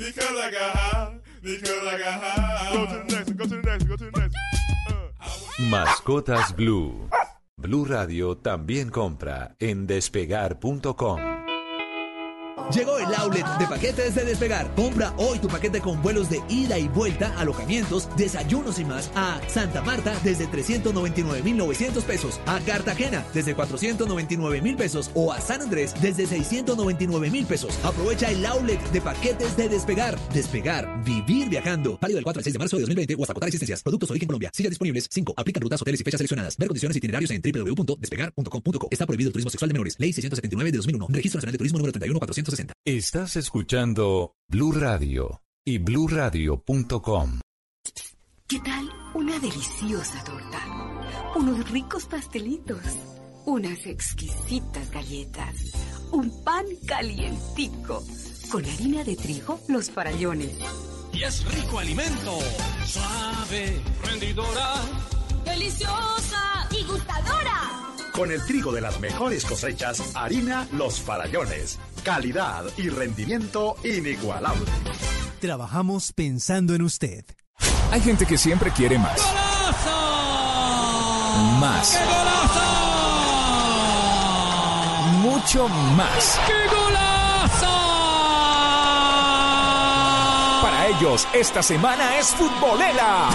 because I got high, because I got high. Go to the next, go to the next, go to the next. Mascotas Blue. Blue Radio también compra en despegar.com. Llegó el outlet de paquetes de Despegar. Compra hoy tu paquete con vuelos de ida y vuelta, alojamientos, desayunos y más a Santa Marta desde 399.900 pesos, a Cartagena desde 499.000 pesos o a San Andrés desde 699.000 pesos. Aprovecha el outlet de paquetes de Despegar. Despegar, vivir viajando. Válido del 4 al 6 de marzo de 2020 o hasta agotar existencias. Productos origen Colombia. Sillas disponibles. 5. Aplican rutas, hoteles y fechas seleccionadas. Ver condiciones itinerarios en www.despegar.com.co. Está prohibido turismo sexual de menores. Ley 679 de 2001. Registro Nacional de Turismo número 31460. Estás escuchando Blue Radio y bluradio.com. ¿Qué tal una deliciosa torta? Unos ricos pastelitos, unas exquisitas galletas, un pan calientico, con harina de trigo, los farallones. Y es rico alimento, suave, rendidora, deliciosa y gustadora. Con el trigo de las mejores cosechas, harina Los Farallones. Calidad y rendimiento inigualable. Trabajamos pensando en usted. Hay gente que siempre quiere más. Más. ¡Qué golazo! Mucho más. ¡Qué golazo! Para ellos, esta semana es futbolera.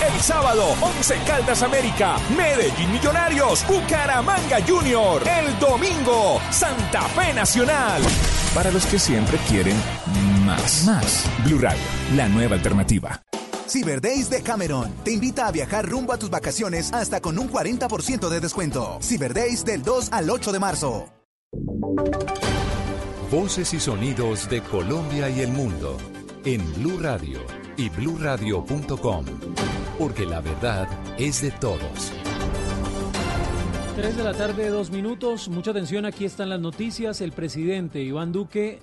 El sábado, 11 Caldas América, Medellín Millonarios, Bucaramanga Junior. El domingo, Santa Fe Nacional. Para los que siempre quieren más. Más. Blue Radio, la nueva alternativa. Cyber Days de Cameron te invita a viajar rumbo a tus vacaciones hasta con un 40% de descuento. Cyber Days del 2 al 8 de marzo. Voces y sonidos de Colombia y el mundo en Blue Radio y bluradio.com, porque la verdad es de todos. 3 de la tarde, dos minutos. Mucha atención, aquí están las noticias. El presidente Iván Duque,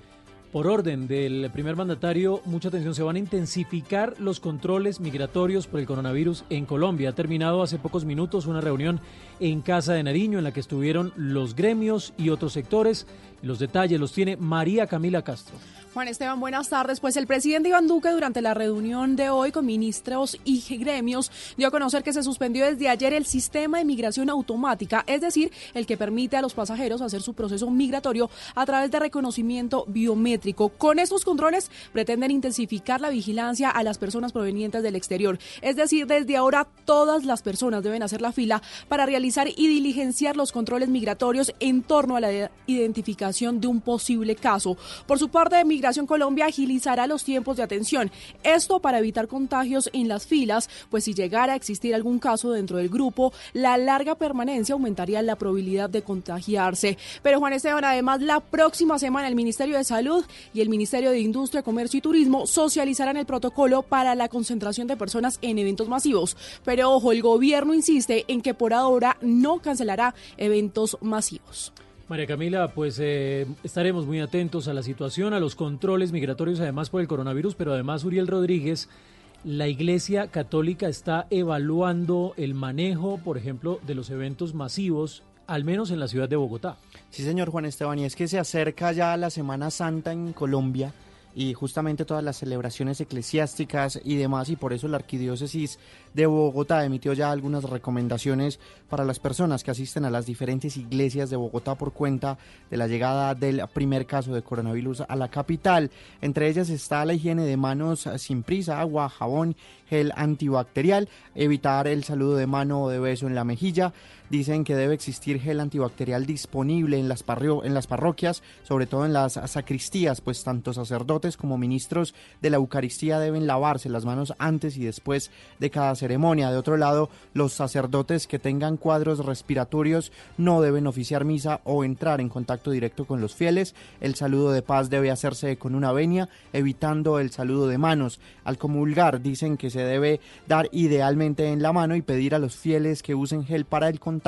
por orden del primer mandatario, mucha atención, se van a intensificar los controles migratorios por el coronavirus en Colombia. Ha terminado hace pocos minutos una reunión en Casa de Nariño en la que estuvieron los gremios y otros sectores. Los detalles los tiene María Camila Castro. Juan Esteban, buenas tardes. Pues el presidente Iván Duque durante la reunión de hoy con ministros y gremios dio a conocer que se suspendió desde ayer el sistema de migración automática, es decir, el que permite a los pasajeros hacer su proceso migratorio a través de reconocimiento biométrico. Con estos controles pretenden intensificar la vigilancia a las personas provenientes del exterior, es decir, desde ahora todas las personas deben hacer la fila para realizar y diligenciar los controles migratorios en torno a la identificación de un posible caso. Por su parte, Migración Colombia agilizará los tiempos de atención. Esto para evitar contagios en las filas, pues si llegara a existir algún caso dentro del grupo, la larga permanencia aumentaría la probabilidad de contagiarse. Pero Juan Esteban, además, la próxima semana el Ministerio de Salud y el Ministerio de Industria, Comercio y Turismo socializarán el protocolo para la concentración de personas en eventos masivos. Pero ojo, el gobierno insiste en que por ahora no cancelará eventos masivos. María Camila, pues eh, estaremos muy atentos a la situación, a los controles migratorios, además por el coronavirus, pero además Uriel Rodríguez, la Iglesia Católica está evaluando el manejo, por ejemplo, de los eventos masivos, al menos en la ciudad de Bogotá. Sí, señor Juan Esteban, y es que se acerca ya la Semana Santa en Colombia y justamente todas las celebraciones eclesiásticas y demás, y por eso la Arquidiócesis de Bogotá emitió ya algunas recomendaciones para las personas que asisten a las diferentes iglesias de Bogotá por cuenta de la llegada del primer caso de coronavirus a la capital. Entre ellas está la higiene de manos sin prisa, agua, jabón, gel antibacterial, evitar el saludo de mano o de beso en la mejilla. Dicen que debe existir gel antibacterial disponible en las, en las parroquias, sobre todo en las sacristías, pues tanto sacerdotes como ministros de la Eucaristía deben lavarse las manos antes y después de cada ceremonia. De otro lado, los sacerdotes que tengan cuadros respiratorios no deben oficiar misa o entrar en contacto directo con los fieles. El saludo de paz debe hacerse con una venia, evitando el saludo de manos. Al comulgar dicen que se debe dar idealmente en la mano y pedir a los fieles que usen gel para el contacto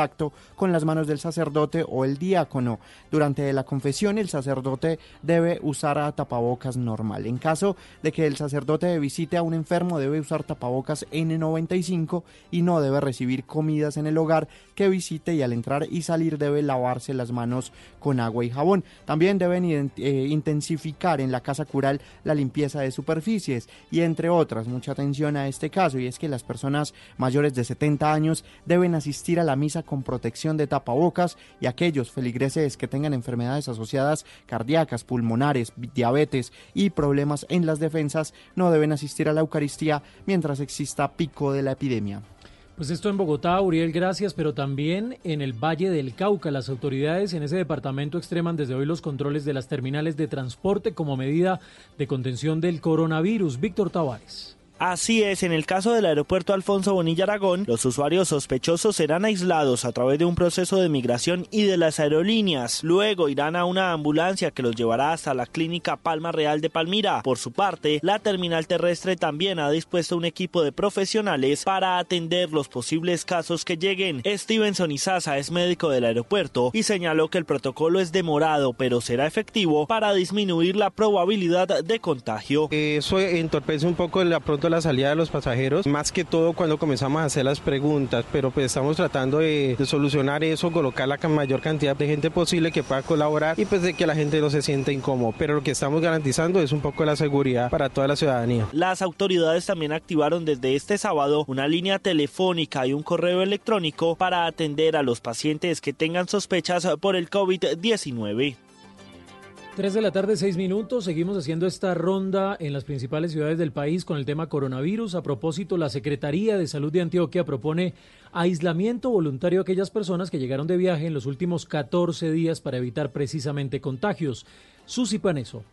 con las manos del sacerdote o el diácono. Durante la confesión el sacerdote debe usar tapabocas normal. En caso de que el sacerdote visite a un enfermo, debe usar tapabocas N95 y no debe recibir comidas en el hogar que visite y al entrar y salir debe lavarse las manos con agua y jabón. También deben eh, intensificar en la casa cural la limpieza de superficies y entre otras, mucha atención a este caso y es que las personas mayores de 70 años deben asistir a la misa con protección de tapabocas y aquellos feligreses que tengan enfermedades asociadas cardíacas, pulmonares, diabetes y problemas en las defensas no deben asistir a la Eucaristía mientras exista pico de la epidemia. Pues esto en Bogotá, Uriel, gracias, pero también en el Valle del Cauca. Las autoridades en ese departamento extreman desde hoy los controles de las terminales de transporte como medida de contención del coronavirus. Víctor Tavares. Así es, en el caso del aeropuerto Alfonso Bonilla Aragón, los usuarios sospechosos serán aislados a través de un proceso de migración y de las aerolíneas. Luego irán a una ambulancia que los llevará hasta la clínica Palma Real de Palmira. Por su parte, la terminal terrestre también ha dispuesto un equipo de profesionales para atender los posibles casos que lleguen. Stevenson Izaza es médico del aeropuerto y señaló que el protocolo es demorado, pero será efectivo para disminuir la probabilidad de contagio. Eso entorpece un poco la pronto la salida de los pasajeros, más que todo cuando comenzamos a hacer las preguntas, pero pues estamos tratando de, solucionar eso, colocar la mayor cantidad de gente posible que pueda colaborar y pues de que la gente no se sienta incómodo, pero lo que estamos garantizando es un poco la seguridad para toda la ciudadanía. Las autoridades también activaron desde este sábado una línea telefónica y un correo electrónico para atender a los pacientes que tengan sospechas por el COVID-19. 3 de la tarde, 6 minutos. Seguimos haciendo esta ronda en las principales ciudades del país con el tema coronavirus. A propósito, la Secretaría de Salud de Antioquia propone aislamiento voluntario a aquellas personas que llegaron de viaje en los últimos 14 días para evitar precisamente contagios. Susi Paneso.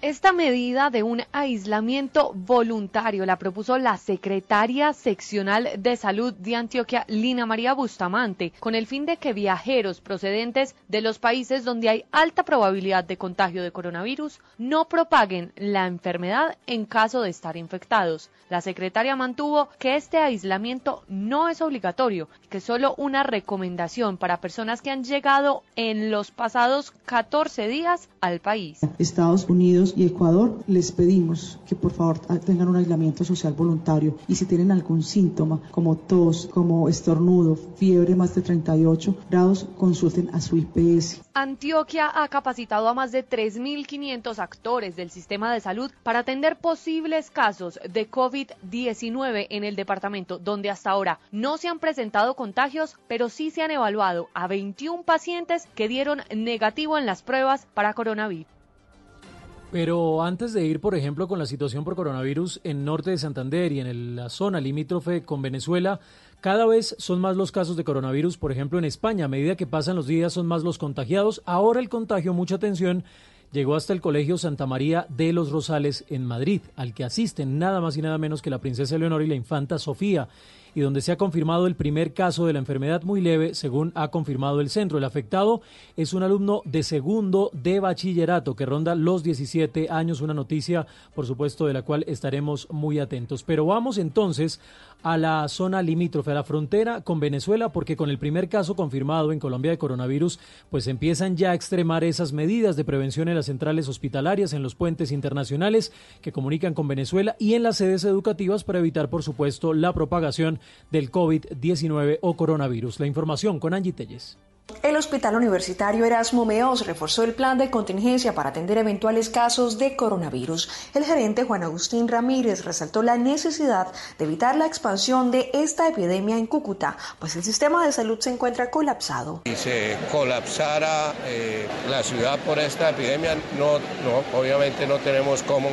Esta medida de un aislamiento voluntario la propuso la secretaria seccional de salud de Antioquia, Lina María Bustamante, con el fin de que viajeros procedentes de los países donde hay alta probabilidad de contagio de coronavirus no propaguen la enfermedad en caso de estar infectados. La secretaria mantuvo que este aislamiento no es obligatorio, que solo una recomendación para personas que han llegado en los pasados 14 días al país. Estados Unidos y Ecuador, les pedimos que por favor tengan un aislamiento social voluntario y si tienen algún síntoma como tos, como estornudo, fiebre más de 38 grados, consulten a su IPS. Antioquia ha capacitado a más de 3.500 actores del sistema de salud para atender posibles casos de COVID-19 en el departamento, donde hasta ahora no se han presentado contagios, pero sí se han evaluado a 21 pacientes que dieron negativo en las pruebas para coronavirus. Pero antes de ir, por ejemplo, con la situación por coronavirus en norte de Santander y en la zona limítrofe con Venezuela, cada vez son más los casos de coronavirus, por ejemplo, en España. A medida que pasan los días son más los contagiados. Ahora el contagio, mucha atención, llegó hasta el Colegio Santa María de los Rosales en Madrid, al que asisten nada más y nada menos que la princesa Leonor y la infanta Sofía y donde se ha confirmado el primer caso de la enfermedad muy leve, según ha confirmado el centro. El afectado es un alumno de segundo de bachillerato que ronda los 17 años, una noticia, por supuesto, de la cual estaremos muy atentos. Pero vamos entonces a la zona limítrofe, a la frontera con Venezuela, porque con el primer caso confirmado en Colombia de coronavirus, pues empiezan ya a extremar esas medidas de prevención en las centrales hospitalarias, en los puentes internacionales que comunican con Venezuela y en las sedes educativas para evitar, por supuesto, la propagación del COVID-19 o coronavirus. La información con Angie Telles. El Hospital Universitario Erasmo Meos reforzó el plan de contingencia para atender eventuales casos de coronavirus. El gerente Juan Agustín Ramírez resaltó la necesidad de evitar la expansión de esta epidemia en Cúcuta, pues el sistema de salud se encuentra colapsado. Si se colapsara eh, la ciudad por esta epidemia, no, no, obviamente no tenemos cómo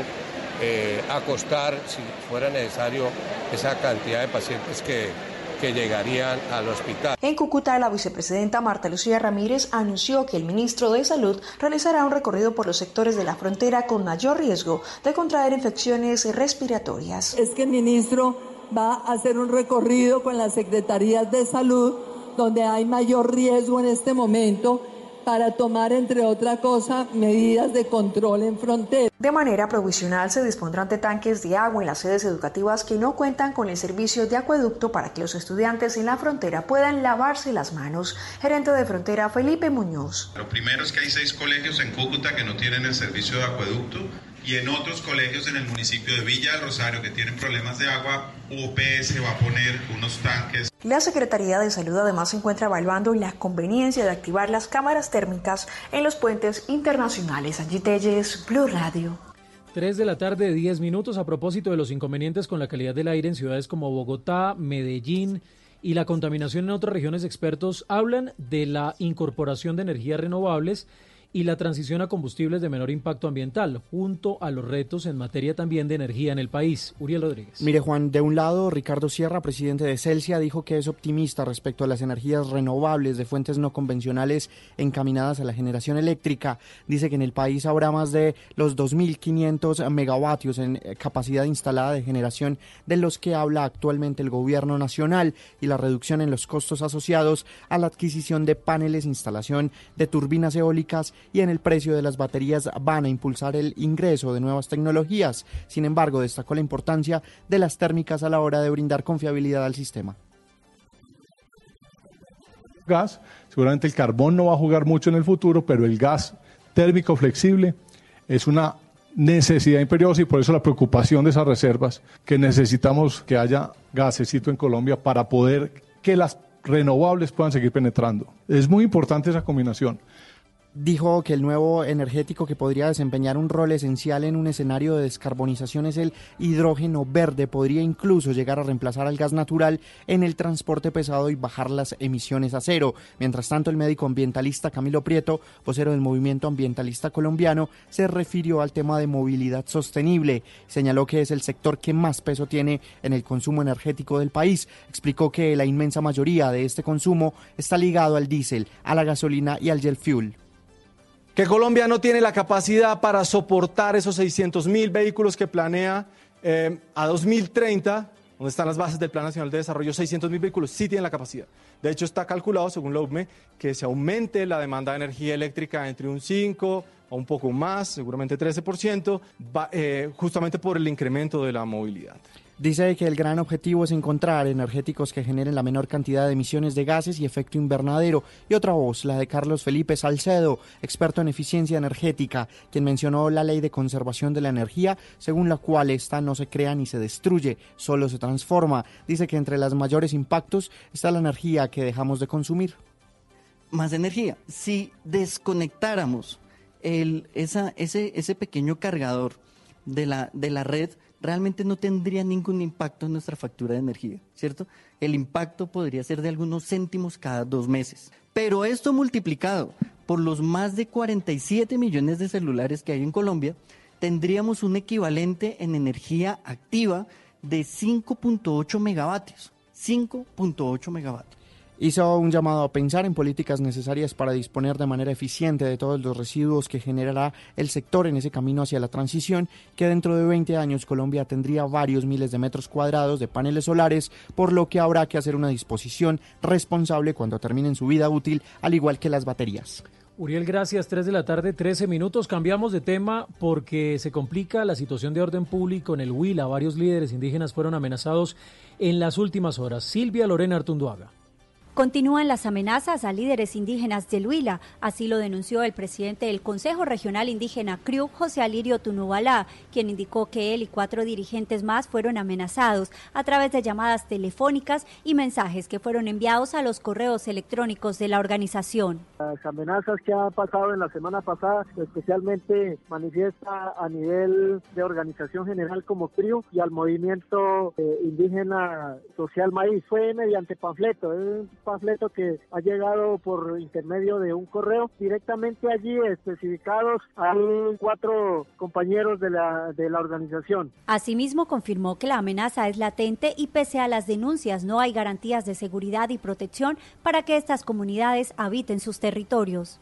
eh, acostar, si fuera necesario, esa cantidad de pacientes que, que llegarían al hospital. En Cúcuta, la vicepresidenta Marta Lucía Ramírez anunció que el ministro de Salud realizará un recorrido por los sectores de la frontera con mayor riesgo de contraer infecciones respiratorias. Es que el ministro va a hacer un recorrido con las secretarías de salud donde hay mayor riesgo en este momento para tomar, entre otra cosa, medidas de control en frontera. De manera provisional se dispondrán de tanques de agua en las sedes educativas que no cuentan con el servicio de acueducto para que los estudiantes en la frontera puedan lavarse las manos. Gerente de frontera Felipe Muñoz. Lo primero es que hay seis colegios en Cúcuta que no tienen el servicio de acueducto y en otros colegios en el municipio de Villa del Rosario que tienen problemas de agua, UPS va a poner unos tanques. La Secretaría de Salud además se encuentra evaluando la conveniencia de activar las cámaras térmicas en los puentes internacionales. Allí Telles, Blue Radio. 3 de la tarde, 10 minutos a propósito de los inconvenientes con la calidad del aire en ciudades como Bogotá, Medellín y la contaminación en otras regiones. Expertos hablan de la incorporación de energías renovables y la transición a combustibles de menor impacto ambiental, junto a los retos en materia también de energía en el país. Uriel Rodríguez. Mire, Juan, de un lado, Ricardo Sierra, presidente de Celsia, dijo que es optimista respecto a las energías renovables de fuentes no convencionales encaminadas a la generación eléctrica. Dice que en el país habrá más de los 2.500 megavatios en eh, capacidad instalada de generación de los que habla actualmente el gobierno nacional y la reducción en los costos asociados a la adquisición de paneles, instalación de turbinas eólicas y en el precio de las baterías van a impulsar el ingreso de nuevas tecnologías. Sin embargo, destacó la importancia de las térmicas a la hora de brindar confiabilidad al sistema. Gas, seguramente el carbón no va a jugar mucho en el futuro, pero el gas térmico flexible es una necesidad imperiosa y por eso la preocupación de esas reservas, que necesitamos que haya gasecito en Colombia para poder que las renovables puedan seguir penetrando. Es muy importante esa combinación dijo que el nuevo energético que podría desempeñar un rol esencial en un escenario de descarbonización es el hidrógeno verde. Podría incluso llegar a reemplazar al gas natural en el transporte pesado y bajar las emisiones a cero. Mientras tanto, el médico ambientalista Camilo Prieto, vocero del movimiento ambientalista colombiano, se refirió al tema de movilidad sostenible. Señaló que es el sector que más peso tiene en el consumo energético del país. Explicó que la inmensa mayoría de este consumo está ligado al diésel, a la gasolina y al jet fuel que Colombia no tiene la capacidad para soportar esos 600 mil vehículos que planea eh, a 2030, donde están las bases del Plan Nacional de Desarrollo, 600 mil vehículos sí tienen la capacidad. De hecho, está calculado, según la UME, que se aumente la demanda de energía eléctrica entre un 5 o un poco más, seguramente 13%, eh, justamente por el incremento de la movilidad. Dice que el gran objetivo es encontrar energéticos que generen la menor cantidad de emisiones de gases y efecto invernadero. Y otra voz, la de Carlos Felipe Salcedo, experto en eficiencia energética, quien mencionó la ley de conservación de la energía, según la cual esta no se crea ni se destruye, solo se transforma. Dice que entre los mayores impactos está la energía que dejamos de consumir. Más energía. Si desconectáramos el, ese, ese pequeño cargador de la, de la red, realmente no tendría ningún impacto en nuestra factura de energía, ¿cierto? El impacto podría ser de algunos céntimos cada dos meses. Pero esto multiplicado por los más de 47 millones de celulares que hay en Colombia, tendríamos un equivalente en energía activa de 5.8 megavatios. 5.8 megavatios hizo un llamado a pensar en políticas necesarias para disponer de manera eficiente de todos los residuos que generará el sector en ese camino hacia la transición, que dentro de 20 años Colombia tendría varios miles de metros cuadrados de paneles solares, por lo que habrá que hacer una disposición responsable cuando terminen su vida útil, al igual que las baterías. Uriel, gracias. 3 de la tarde, 13 minutos. Cambiamos de tema porque se complica la situación de orden público en el Huila. Varios líderes indígenas fueron amenazados en las últimas horas. Silvia Lorena Artunduaga. Continúan las amenazas a líderes indígenas del Huila, así lo denunció el presidente del Consejo Regional Indígena CRIU, José Alirio Tunubalá, quien indicó que él y cuatro dirigentes más fueron amenazados a través de llamadas telefónicas y mensajes que fueron enviados a los correos electrónicos de la organización. Las amenazas que ha pasado en la semana pasada, especialmente manifiesta a nivel de organización general como CRIU y al movimiento eh, indígena social maíz, fue mediante panfleto panfleto que ha llegado por intermedio de un correo directamente allí especificados a cuatro compañeros de la, de la organización. Asimismo, confirmó que la amenaza es latente y pese a las denuncias no hay garantías de seguridad y protección para que estas comunidades habiten sus territorios.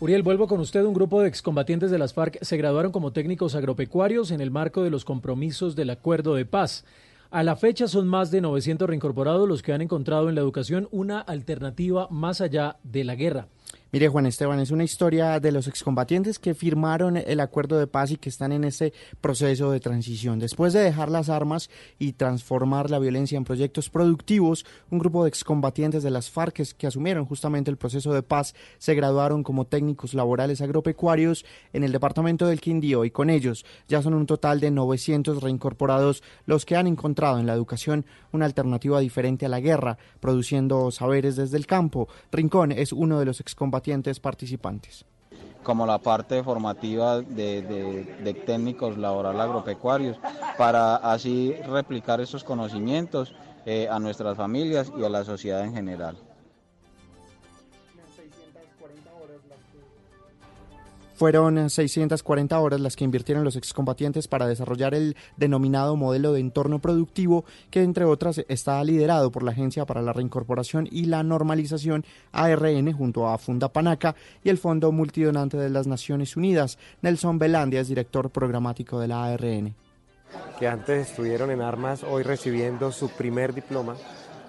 Uriel, vuelvo con usted. Un grupo de excombatientes de las FARC se graduaron como técnicos agropecuarios en el marco de los compromisos del acuerdo de paz. A la fecha son más de 900 reincorporados los que han encontrado en la educación una alternativa más allá de la guerra. Mire, Juan Esteban, es una historia de los excombatientes que firmaron el acuerdo de paz y que están en ese proceso de transición. Después de dejar las armas y transformar la violencia en proyectos productivos, un grupo de excombatientes de las FARC que asumieron justamente el proceso de paz se graduaron como técnicos laborales agropecuarios en el departamento del Quindío y con ellos ya son un total de 900 reincorporados los que han encontrado en la educación una alternativa diferente a la guerra, produciendo saberes desde el campo. Rincón es uno de los excombatientes participantes como la parte formativa de, técnicos laboral agropecuarios, para así replicar esos conocimientos eh, a nuestras familias y a la sociedad en general. Fueron 640 horas las que invirtieron los excombatientes para desarrollar el denominado modelo de entorno productivo que entre otras está liderado por la Agencia para la Reincorporación y la Normalización ARN junto a Funda Panaca y el Fondo Multidonante de las Naciones Unidas. Nelson Belandia es director programático de la ARN. Que antes estuvieron en armas, hoy recibiendo su primer diploma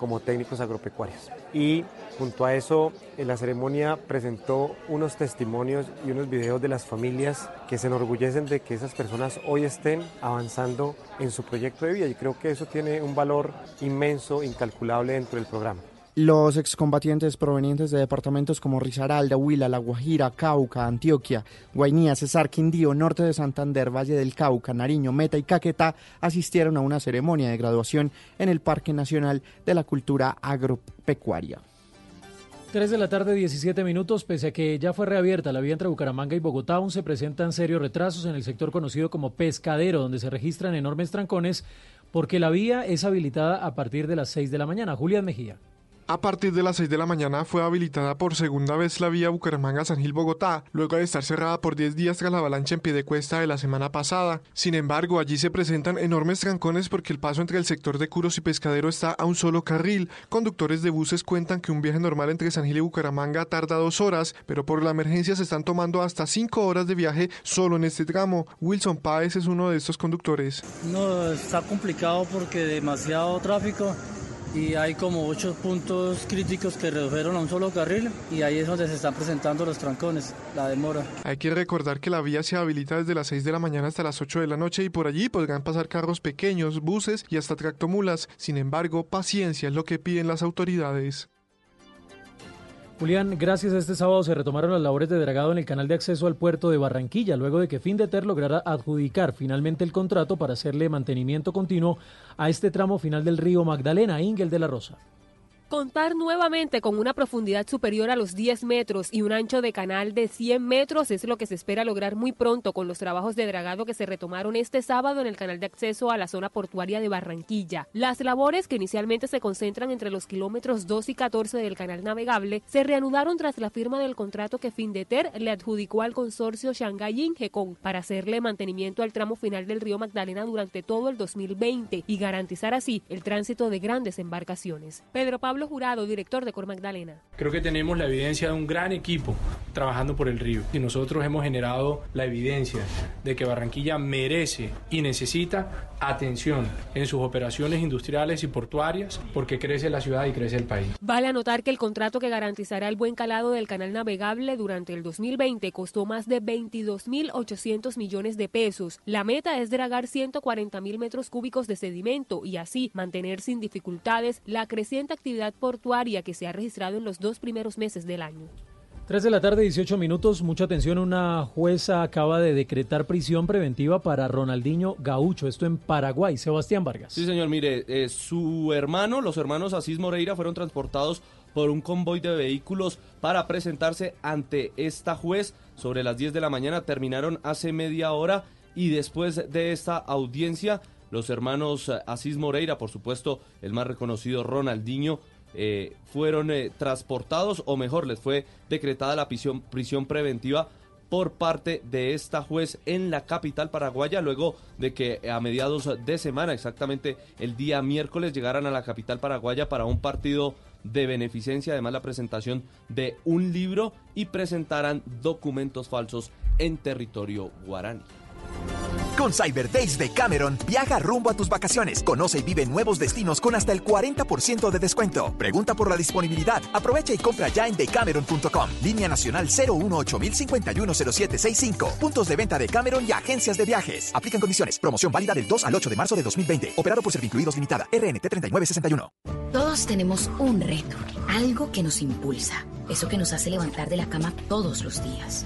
como técnicos agropecuarios. Y junto a eso, en la ceremonia presentó unos testimonios y unos videos de las familias que se enorgullecen de que esas personas hoy estén avanzando en su proyecto de vida. Y creo que eso tiene un valor inmenso, incalculable dentro del programa. Los excombatientes provenientes de departamentos como Risaralda, Huila, La Guajira, Cauca, Antioquia, Guainía, Cesar, Quindío, Norte de Santander, Valle del Cauca, Nariño, Meta y Caquetá asistieron a una ceremonia de graduación en el Parque Nacional de la Cultura Agropecuaria. 3 de la tarde, 17 minutos. Pese a que ya fue reabierta la vía entre Bucaramanga y Bogotá, aún se presentan serios retrasos en el sector conocido como Pescadero, donde se registran enormes trancones porque la vía es habilitada a partir de las 6 de la mañana. Julián Mejía. A partir de las 6 de la mañana fue habilitada por segunda vez la vía Bucaramanga-San Gil Bogotá, luego de estar cerrada por 10 días tras la avalancha en pie de cuesta de la semana pasada. Sin embargo, allí se presentan enormes trancones porque el paso entre el sector de Curos y Pescadero está a un solo carril. Conductores de buses cuentan que un viaje normal entre San Gil y Bucaramanga tarda dos horas, pero por la emergencia se están tomando hasta cinco horas de viaje solo en este tramo. Wilson Páez es uno de estos conductores. No, está complicado porque demasiado tráfico y hay como ocho puntos críticos que redujeron a un solo carril y ahí es donde se están presentando los trancones, la demora. Hay que recordar que la vía se habilita desde las 6 de la mañana hasta las 8 de la noche y por allí podrán pasar carros pequeños, buses y hasta tractomulas. Sin embargo, paciencia es lo que piden las autoridades. Julián, gracias a este sábado se retomaron las labores de dragado en el canal de acceso al puerto de Barranquilla, luego de que Findeter lograra adjudicar finalmente el contrato para hacerle mantenimiento continuo a este tramo final del río Magdalena, Ingel de la Rosa. Contar nuevamente con una profundidad superior a los 10 metros y un ancho de canal de 100 metros es lo que se espera lograr muy pronto con los trabajos de dragado que se retomaron este sábado en el canal de acceso a la zona portuaria de Barranquilla. Las labores, que inicialmente se concentran entre los kilómetros 2 y 14 del canal navegable, se reanudaron tras la firma del contrato que Findeter le adjudicó al consorcio Shanghai Ingecon para hacerle mantenimiento al tramo final del río Magdalena durante todo el 2020 y garantizar así el tránsito de grandes embarcaciones. Pedro Pablo Jurado, director de Cor Magdalena. Creo que tenemos la evidencia de un gran equipo trabajando por el río y nosotros hemos generado la evidencia de que Barranquilla merece y necesita atención en sus operaciones industriales y portuarias porque crece la ciudad y crece el país. Vale anotar que el contrato que garantizará el buen calado del canal navegable durante el 2020 costó más de 22.800 millones de pesos. La meta es dragar 140.000 metros cúbicos de sedimento y así mantener sin dificultades la creciente actividad portuaria que se ha registrado en los dos primeros meses del año. 3 de la tarde, 18 minutos. Mucha atención. Una jueza acaba de decretar prisión preventiva para Ronaldinho Gaucho. Esto en Paraguay. Sebastián Vargas. Sí, señor. Mire, eh, su hermano, los hermanos Asís Moreira, fueron transportados por un convoy de vehículos para presentarse ante esta juez sobre las 10 de la mañana. Terminaron hace media hora y después de esta audiencia, los hermanos Asís Moreira, por supuesto, el más reconocido Ronaldinho, eh, fueron eh, transportados, o mejor, les fue decretada la prisión, prisión preventiva por parte de esta juez en la capital paraguaya, luego de que a mediados de semana, exactamente el día miércoles, llegaran a la capital paraguaya para un partido de beneficencia, además la presentación de un libro y presentaran documentos falsos en territorio guaraní. Con Cyber Days de Cameron, viaja rumbo a tus vacaciones. Conoce y vive nuevos destinos con hasta el 40% de descuento. Pregunta por la disponibilidad. Aprovecha y compra ya en decameron.com. Línea nacional 018-051-0765. Puntos de venta de Cameron y agencias de viajes. Aplican condiciones. Promoción válida del 2 al 8 de marzo de 2020. Operado por Servincluidos Limitada. RNT 3961. Todos tenemos un reto. Algo que nos impulsa. Eso que nos hace levantar de la cama todos los días.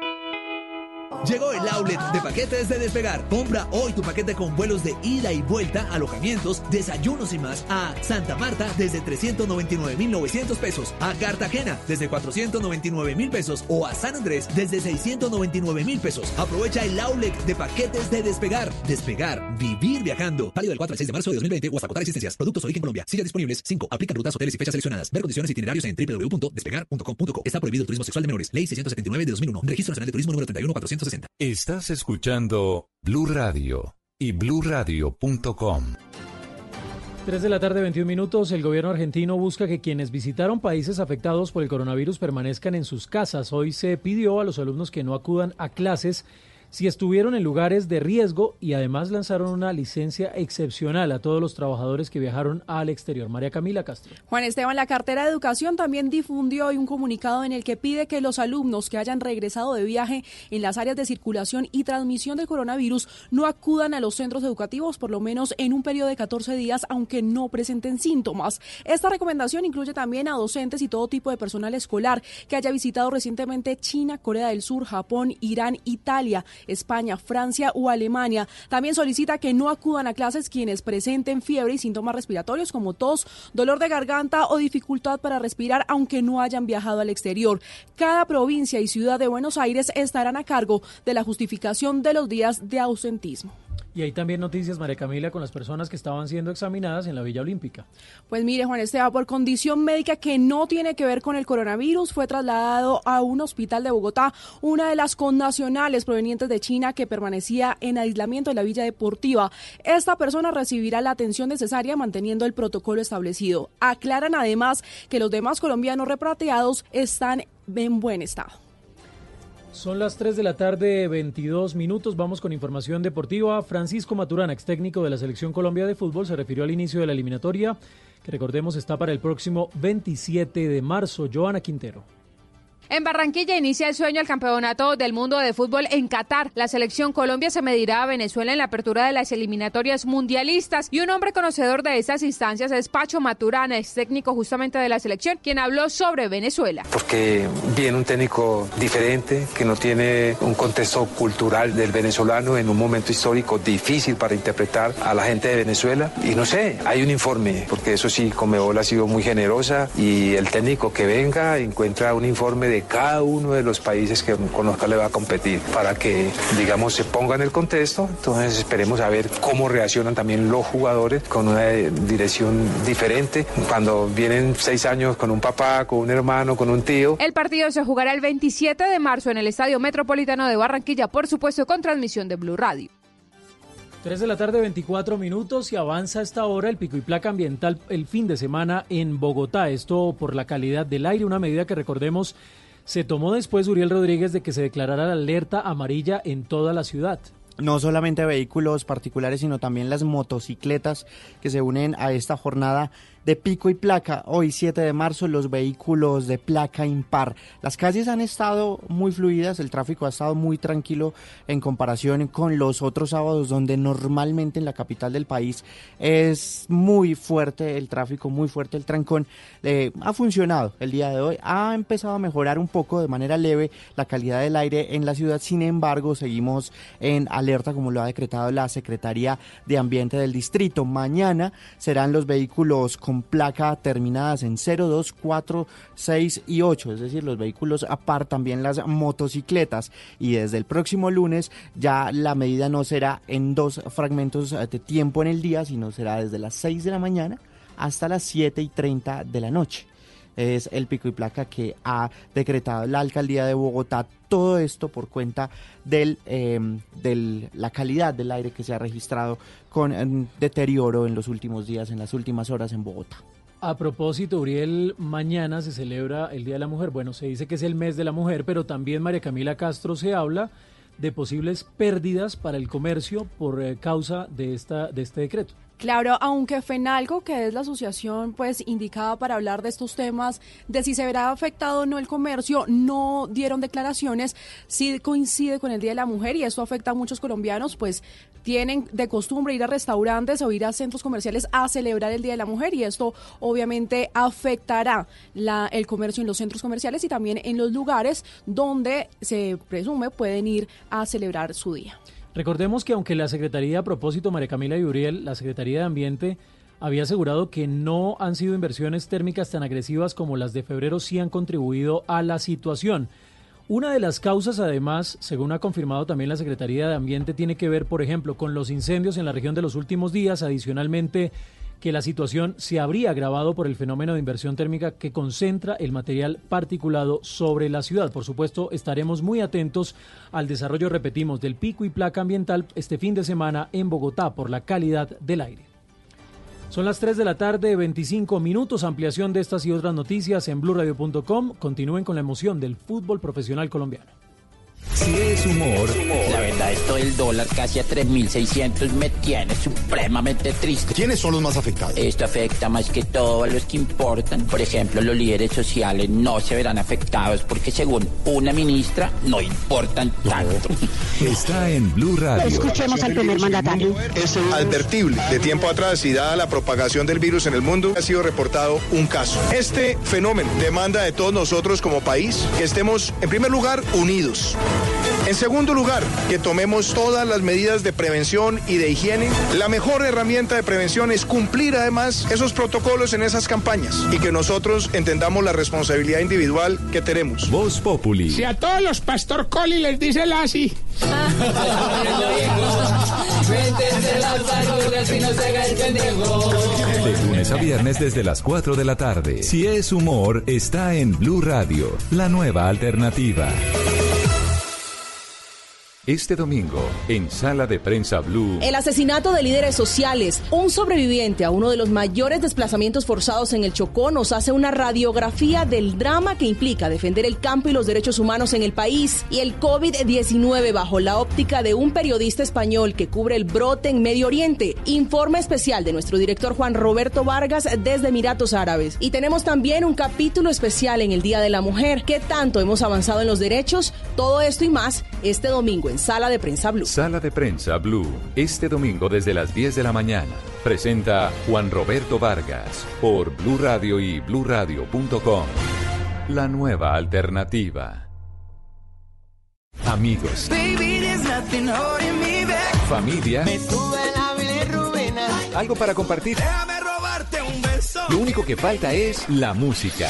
Llegó el outlet de paquetes de Despegar. Compra hoy tu paquete con vuelos de ida y vuelta, alojamientos, desayunos y más a Santa Marta desde 399,900 pesos, a Cartagena desde 499,000 pesos o a San Andrés desde 699,000 pesos. Aprovecha el outlet de paquetes de Despegar. Despegar, vivir viajando. Válido del 4 al 6 de marzo de 2020 o hasta agotar existencias. Productos origen Colombia. Sillas disponibles. 5. Aplican rutas, hoteles y fechas seleccionadas. Ver condiciones itinerarios en www.despegar.com.co. Está prohibido el turismo sexual de menores. Ley 679 de 2001. Registro Nacional de Turismo número 31460. Estás escuchando Blue Radio y bluradio.com. 3 de la tarde, 21 minutos. El gobierno argentino busca que quienes visitaron países afectados por el coronavirus permanezcan en sus casas. Hoy se pidió a los alumnos que no acudan a clases si estuvieron en lugares de riesgo y además lanzaron una licencia excepcional a todos los trabajadores que viajaron al exterior. María Camila Castro. Juan Esteban, la cartera de educación también difundió hoy un comunicado en el que pide que los alumnos que hayan regresado de viaje en las áreas de circulación y transmisión del coronavirus no acudan a los centros educativos por lo menos en un periodo de 14 días, aunque no presenten síntomas. Esta recomendación incluye también a docentes y todo tipo de personal escolar que haya visitado recientemente China, Corea del Sur, Japón, Irán, Italia España, Francia o Alemania. También solicita que no acudan a clases quienes presenten fiebre y síntomas respiratorios como tos, dolor de garganta o dificultad para respirar aunque no hayan viajado al exterior. Cada provincia y ciudad de Buenos Aires estarán a cargo de la justificación de los días de ausentismo. Y hay también noticias, María Camila, con las personas que estaban siendo examinadas en la Villa Olímpica. Pues mire, Juan Esteban, por condición médica que no tiene que ver con el coronavirus, fue trasladado a un hospital de Bogotá, una de las connacionales provenientes de China que permanecía en aislamiento en la Villa Deportiva. Esta persona recibirá la atención necesaria manteniendo el protocolo establecido. Aclaran además que los demás colombianos repatriados están en buen estado. Son las 3 de la tarde, 22 minutos. Vamos con información deportiva. Francisco Maturana, ex técnico de la Selección Colombia de Fútbol, se refirió al inicio de la eliminatoria, que recordemos está para el próximo 27 de marzo. Joana Quintero. En Barranquilla inicia el sueño al campeonato del mundo de fútbol en Qatar. La selección Colombia se medirá a Venezuela en la apertura de las eliminatorias mundialistas y un hombre conocedor de estas instancias es Pacho Maturana, ex técnico justamente de la selección, quien habló sobre Venezuela. Porque viene un técnico diferente, que no tiene un contexto cultural del venezolano en un momento histórico difícil para interpretar a la gente de Venezuela. Y no sé, hay un informe, porque eso sí, Comebol ha sido muy generosa y el técnico que venga encuentra un informe de cada uno de los países que con los que le va a competir para que, digamos, se ponga en el contexto. Entonces esperemos a ver cómo reaccionan también los jugadores con una dirección diferente. Cuando vienen seis años con un papá, con un hermano, con un tío. El partido se jugará el 27 de marzo en el Estadio Metropolitano de Barranquilla, por supuesto, con transmisión de Blue Radio. 3 de la tarde, 24 minutos y avanza a esta hora el pico y placa ambiental el fin de semana en Bogotá. Esto por la calidad del aire, una medida que recordemos se tomó después, Uriel Rodríguez, de que se declarara la alerta amarilla en toda la ciudad. No solamente vehículos particulares, sino también las motocicletas que se unen a esta jornada de pico y placa. Hoy 7 de marzo los vehículos de placa impar. Las calles han estado muy fluidas, el tráfico ha estado muy tranquilo en comparación con los otros sábados donde normalmente en la capital del país es muy fuerte el tráfico, muy fuerte el trancón. Eh, ha funcionado el día de hoy, ha empezado a mejorar un poco de manera leve la calidad del aire en la ciudad, sin embargo seguimos en alerta como lo ha decretado la Secretaría de Ambiente del Distrito. Mañana serán los vehículos con placa terminadas en 0, 2, 4, 6 y 8, es decir, los vehículos aparte también las motocicletas. Y desde el próximo lunes ya la medida no será en dos fragmentos de tiempo en el día, sino será desde las 6 de la mañana hasta las 7 y 30 de la noche es el pico y placa que ha decretado la alcaldía de Bogotá. Todo esto por cuenta de la calidad del aire que se ha registrado con em, deterioro en los últimos días, en las últimas horas en Bogotá. A propósito, Uriel, mañana se celebra el Día de la Mujer. Bueno, se dice que es el mes de la mujer, pero también María Camila Castro se habla de posibles pérdidas para el comercio por eh, causa de, esta, de este decreto. Claro, aunque FENALCO, que es la asociación pues indicada para hablar de estos temas, de si se verá afectado o no el comercio, no dieron declaraciones, sí coincide con el Día de la Mujer y esto afecta a muchos colombianos, pues tienen de costumbre ir a restaurantes o ir a centros comerciales a celebrar el Día de la Mujer y esto obviamente afectará la, el comercio en los centros comerciales y también en los lugares donde se presume pueden ir a celebrar su día. Recordemos que aunque la Secretaría, a propósito, María Camila y Uriel, la Secretaría de Ambiente había asegurado que no han sido inversiones térmicas tan agresivas como las de febrero, sí han contribuido a la situación. Una de las causas, además, según ha confirmado también la Secretaría de Ambiente, tiene que ver, por ejemplo, con los incendios en la región de los últimos días, adicionalmente que la situación se habría agravado por el fenómeno de inversión térmica que concentra el material particulado sobre la ciudad. Por supuesto, estaremos muy atentos al desarrollo, repetimos, del pico y placa ambiental este fin de semana en Bogotá por la calidad del aire. Son las 3 de la tarde, 25 minutos. Ampliación de estas y otras noticias en blurradio.com. Continúen con la emoción del fútbol profesional colombiano. Si es humor. La verdad, esto del dólar casi a 3.600 me tiene supremamente triste. ¿Quiénes son los más afectados? Esto afecta más que todo a los que importan. Por ejemplo, los líderes sociales no se verán afectados porque según una ministra no importan tanto. Está en Blue Radio. Escuchemos al primer mandatario. Es advertible. De tiempo atrás y dada la propagación del virus en el mundo, ha sido reportado un caso. Este fenómeno demanda de todos nosotros como país que estemos, en primer lugar, unidos. En segundo lugar, que tomemos todas las medidas de prevención y de higiene. La mejor herramienta de prevención es cumplir además esos protocolos en esas campañas y que nosotros entendamos la responsabilidad individual que tenemos. Voz Populi. Si a todos los Pastor Coli les dice la así. De lunes a viernes desde las 4 de la tarde. Si es humor, está en Blue Radio, la nueva alternativa. Este domingo, en Sala de Prensa Blue. El asesinato de líderes sociales. Un sobreviviente a uno de los mayores desplazamientos forzados en el Chocó nos hace una radiografía del drama que implica defender el campo y los derechos humanos en el país. Y el COVID-19 bajo la óptica de un periodista español que cubre el brote en Medio Oriente. Informe especial de nuestro director Juan Roberto Vargas desde Emiratos Árabes. Y tenemos también un capítulo especial en el Día de la Mujer. ¿Qué tanto hemos avanzado en los derechos? Todo esto y más este domingo en Sala de Prensa Blue. Sala de Prensa Blue, este domingo desde las 10 de la mañana. Presenta Juan Roberto Vargas por Blue Radio y bluradio.com. La nueva alternativa. Amigos. Familia. Algo para compartir. Lo único que falta es la música.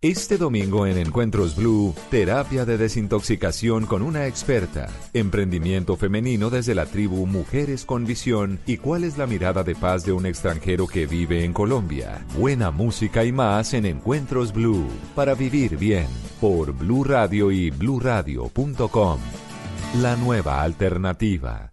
Este domingo en Encuentros Blue, terapia de desintoxicación con una experta, emprendimiento femenino desde la tribu Mujeres con Visión y cuál es la mirada de paz de un extranjero que vive en Colombia. Buena música y más en Encuentros Blue, para vivir bien, por Blue Radio y bluradio.com. La nueva alternativa.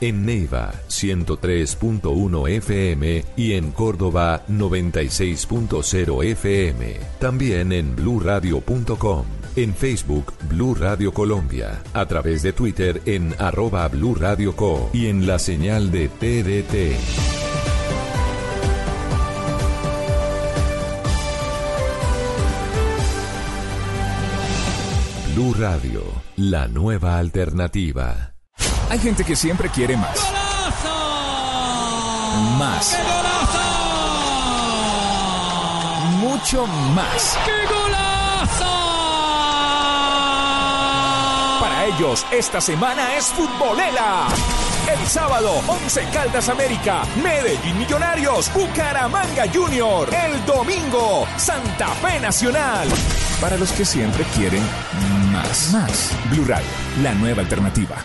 En Neiva, 103.1 FM. Y en Córdoba, 96.0 FM. También en bluradio.com. En Facebook, Blue Radio Colombia. A través de Twitter en arroba Blue Radio Co. Y en la señal de TDT. Blue Radio, la nueva alternativa. Hay gente que siempre quiere más. Más. Mucho más. ¡Qué golazo! Para ellos, esta semana es futbolera. El sábado, 11 Caldas América, Medellín Millonarios, Bucaramanga Junior. El domingo, Santa Fe Nacional. Para los que siempre quieren más. Más. Blue Radio, la nueva alternativa.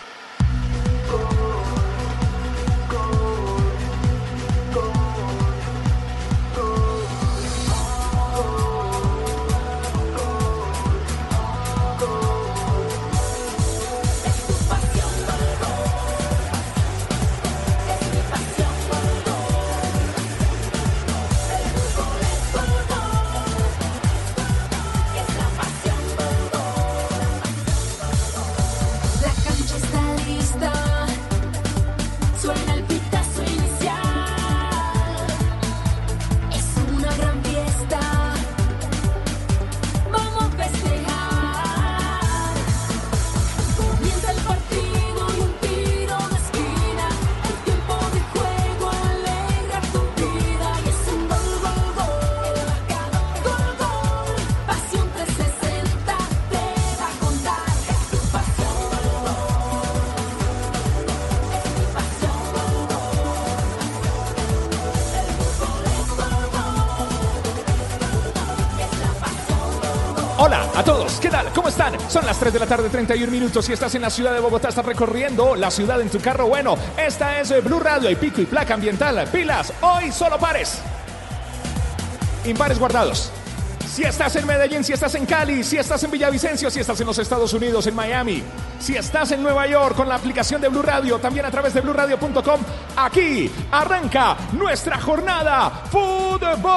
¿Cómo están? Son las 3 de la tarde, 31 minutos. Si estás en la ciudad de Bogotá, estás recorriendo la ciudad en tu carro. Bueno, esta es eh, Blue Radio y pico y placa ambiental. Pilas, hoy solo pares. Impares guardados. Si estás en Medellín, si estás en Cali, si estás en Villavicencio, si estás en los Estados Unidos, en Miami, si estás en Nueva York con la aplicación de Blue Radio, también a través de bluradio.com, aquí arranca nuestra jornada futbolera.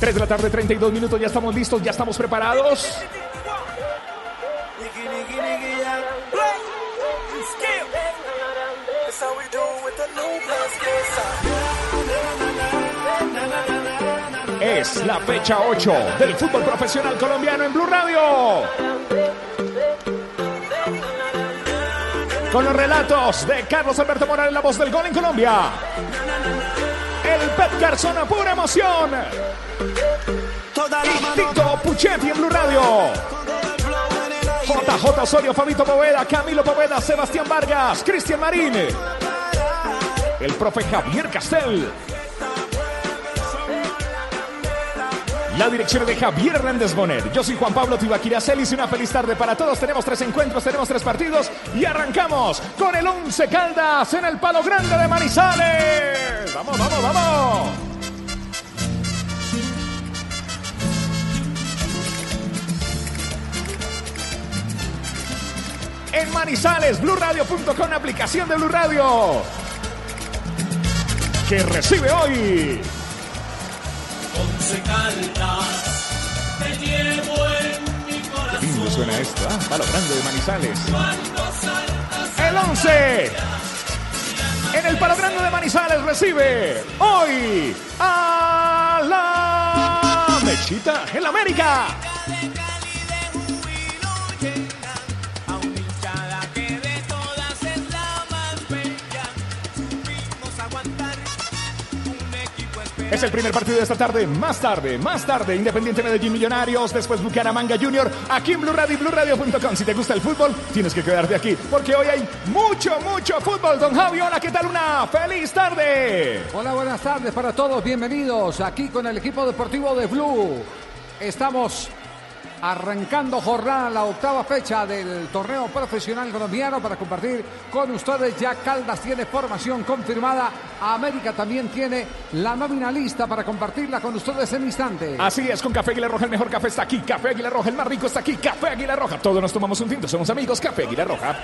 3 de la tarde, 32 minutos, ya estamos listos, ya estamos preparados. Es la fecha 8 del fútbol profesional colombiano en Blue Radio. Con los relatos de Carlos Alberto Morales, la voz del gol en Colombia. El Pet Garzona, pura emoción. Tito Puchetti en Blue Radio. JJ Osorio, Fabito Poveda, Camilo Poveda, Sebastián Vargas, Cristian Marín. El profe Javier Castel. La dirección de Javier Hernández Bonet. Yo soy Juan Pablo Tibaquira Celis y una feliz tarde para todos. Tenemos tres encuentros, tenemos tres partidos y arrancamos con el 11 Caldas en el Palo Grande de Manizales. Vamos, vamos, vamos. En Manizales, BlueRadio.com, aplicación de Blue Radio. Que recibe hoy. Once Caldas, te llevo en mi corazón. ¿Cómo suena esto? Ah, Palo Grande de Manizales. El 11. En el Palo Grande de Manizales recibe hoy a la Mechita en la América. Es el primer partido de esta tarde. Más tarde, más tarde, Independiente Medellín Millonarios, después Bucaramanga Junior, aquí en Blue Radio y BlueRadio.com. Si te gusta el fútbol, tienes que quedarte aquí, porque hoy hay mucho, mucho fútbol. Don Javi, hola, ¿qué tal? Una feliz tarde. Hola, buenas tardes para todos. Bienvenidos aquí con el equipo deportivo de Blue. Estamos arrancando jornada, la octava fecha del torneo profesional colombiano para compartir con ustedes. Ya Caldas tiene formación confirmada. América también tiene la nómina lista para compartirla con ustedes en instante. Así es, con Café Aguila Roja el mejor café está aquí. Café Aguila Roja, el más rico está aquí. Café Aguila Roja. Todos nos tomamos un tinto, somos amigos. Café Aguila Roja.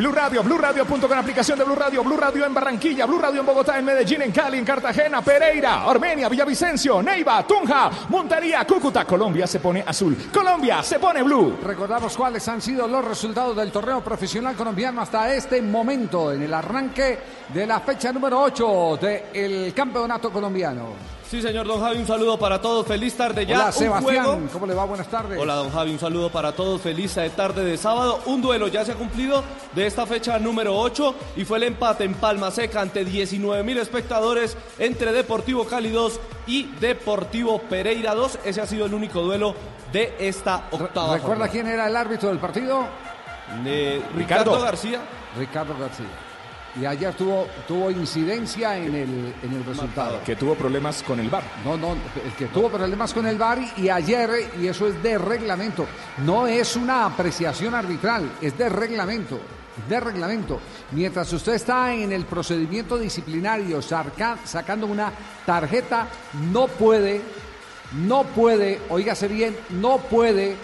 Blue Radio, Blue Radio punto con aplicación de Blue Radio, Blue Radio en Barranquilla, Blue Radio en Bogotá, en Medellín, en Cali, en Cartagena, Pereira, Armenia, Villavicencio, Neiva, Tunja, Montería, Cúcuta. Colombia se pone azul. Colombia se pone blue. Recordamos cuáles han sido los resultados del torneo profesional colombiano hasta este momento en el arranque de la fecha número 8 del campeonato colombiano. Sí, señor Don Javi, un saludo para todos. Feliz tarde ya. Hola, Sebastián. juego. ¿Cómo le va? Buenas tardes. Hola, don Javi, un saludo para todos. Feliz tarde de sábado. Un duelo ya se ha cumplido de esta fecha número 8 y fue el empate en Palma Seca ante 19 mil espectadores entre Deportivo Cali 2 y Deportivo Pereira 2. Ese ha sido el único duelo de esta octava. ¿Recuerda jornada. quién era el árbitro del partido? Eh, Ricardo García. Ricardo García. Y ayer tuvo, tuvo incidencia en el, en el resultado. Que tuvo problemas con el bar. No, no, el que tuvo problemas con el VAR y, ayer, y eso es de reglamento, no es una apreciación arbitral, es de reglamento, de reglamento. Mientras usted está en el procedimiento disciplinario sacando una tarjeta, no puede, no puede, oígase bien, no puede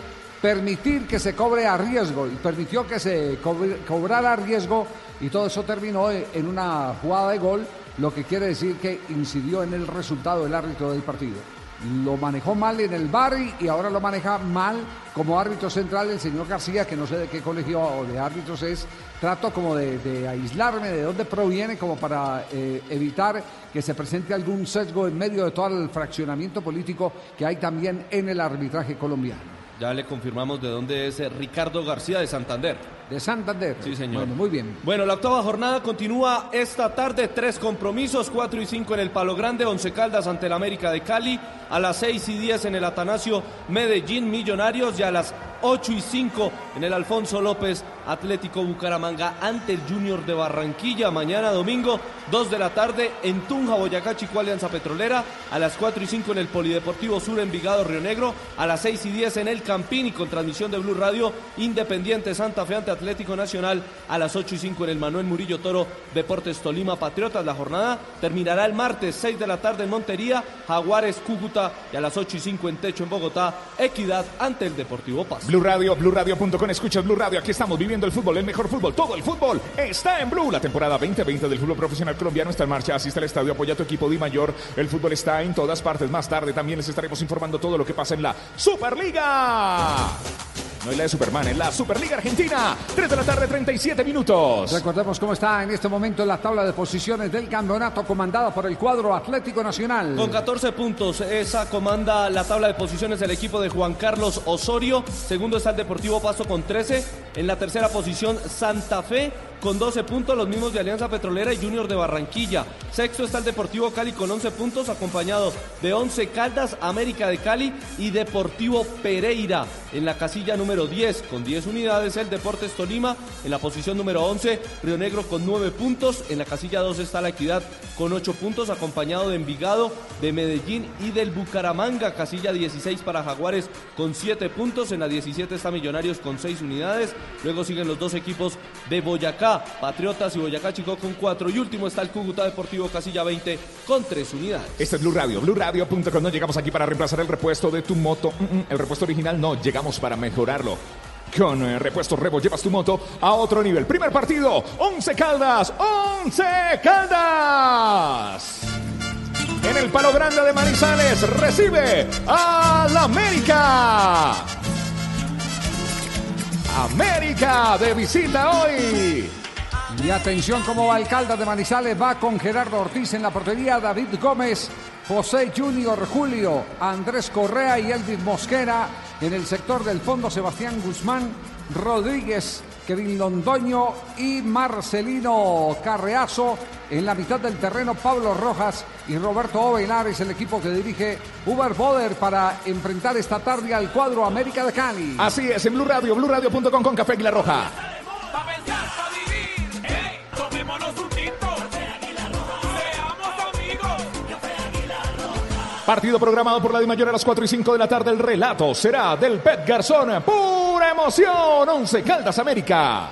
permitir que se cobre a riesgo y permitió que se cobre- cobrara a riesgo y todo eso terminó en una jugada de gol, lo que quiere decir que incidió en el resultado del árbitro del partido. Lo manejó mal en el bar y- ahora lo maneja mal como árbitro central el señor García, que no sé de qué colegio de árbitros es. Trato como de, de aislarme de dónde proviene como para eh, evitar que se presente algún sesgo en medio de todo el fraccionamiento político que hay también en el arbitraje colombiano. Ya le confirmamos de dónde es eh, Ricardo García de Santander. De Santander. Sí, señor. Bueno, muy bien. Bueno, la octava jornada continúa esta tarde. Tres compromisos, cuatro y cinco en el Palo Grande, Once Caldas ante el América de Cali, a las seis y diez en el Atanasio Medellín Millonarios y a las ocho y cinco en el Alfonso López Atlético Bucaramanga ante el Junior de Barranquilla. Mañana domingo, dos de la tarde en Tunja, Boyacá, Chico Alianza Petrolera, a las cuatro y cinco en el Polideportivo Sur Envigado Río Negro, a las seis y diez en el Campín y con transmisión de Blue Radio Independiente Santa Fe ante Atlético Nacional a las 8 y 5 en el Manuel Murillo Toro Deportes Tolima Patriotas. La jornada terminará el martes 6 de la tarde en Montería, Jaguares Cúcuta y a las 8 y 5 en Techo en Bogotá, Equidad ante el Deportivo Paz. Blue Radio, BlueRadio.com, escuchas Blue Radio, aquí estamos viviendo el fútbol, el mejor fútbol, todo el fútbol está en Blue. La temporada 2020 del fútbol profesional colombiano está en marcha, asiste al estadio, apoya a tu equipo Di Mayor, el fútbol está en todas partes. Más tarde también les estaremos informando todo lo que pasa en la Superliga. No es la de Superman, es la Superliga Argentina. 3 de la tarde, 37 minutos. Recordemos cómo está en este momento la tabla de posiciones del campeonato comandada por el cuadro Atlético Nacional. Con 14 puntos, esa comanda la tabla de posiciones del equipo de Juan Carlos Osorio. Segundo está el Deportivo Pasto con 13. En la tercera posición, Santa Fe con 12 puntos, los mismos de Alianza Petrolera y Junior de Barranquilla. Sexto está el Deportivo Cali con 11 puntos, acompañado de 11 Caldas, América de Cali y Deportivo Pereira. En la casilla número 10, con 10 unidades, el Deportes Tolima. En la posición número 11, Río Negro con 9 puntos. En la casilla 2 está la Equidad con 8 puntos, acompañado de Envigado, de Medellín y del Bucaramanga. Casilla 16 para Jaguares con 7 puntos. En la 17 está Millonarios con 6 unidades. Luego siguen los dos equipos de Boyacá, Patriotas y Boyacá Chico con 4. Y último está el Cúcuta Deportivo Casilla 20 con 3 unidades. Este es Blue Radio, BlueRadio.com. No llegamos aquí para reemplazar el repuesto de tu moto. Mm, mm, El repuesto original no, llegamos para mejorarlo. Con eh, repuestos Rebo llevas tu moto a otro nivel. Primer partido, 11 Caldas, 11 Caldas. En el Palo Grande de Manizales recibe al América. América de visita hoy. Y atención el Caldas de Manizales, va con Gerardo Ortiz en la portería, David Gómez, José Junior Julio, Andrés Correa y Elvis Mosquera. En el sector del fondo, Sebastián Guzmán, Rodríguez, Kevin Londoño y Marcelino Carreazo. En la mitad del terreno, Pablo Rojas y Roberto Ovelar es el equipo que dirige Uber Boder para enfrentar esta tarde al cuadro América de Cali. Así es, en Blue Radio, BlueRadio.com con Café Aguilar Roja. Partido programado por la Di Mayor a las 4 y 5 de la tarde. El relato será del Pet Garzón. Pura emoción. 11 Caldas América.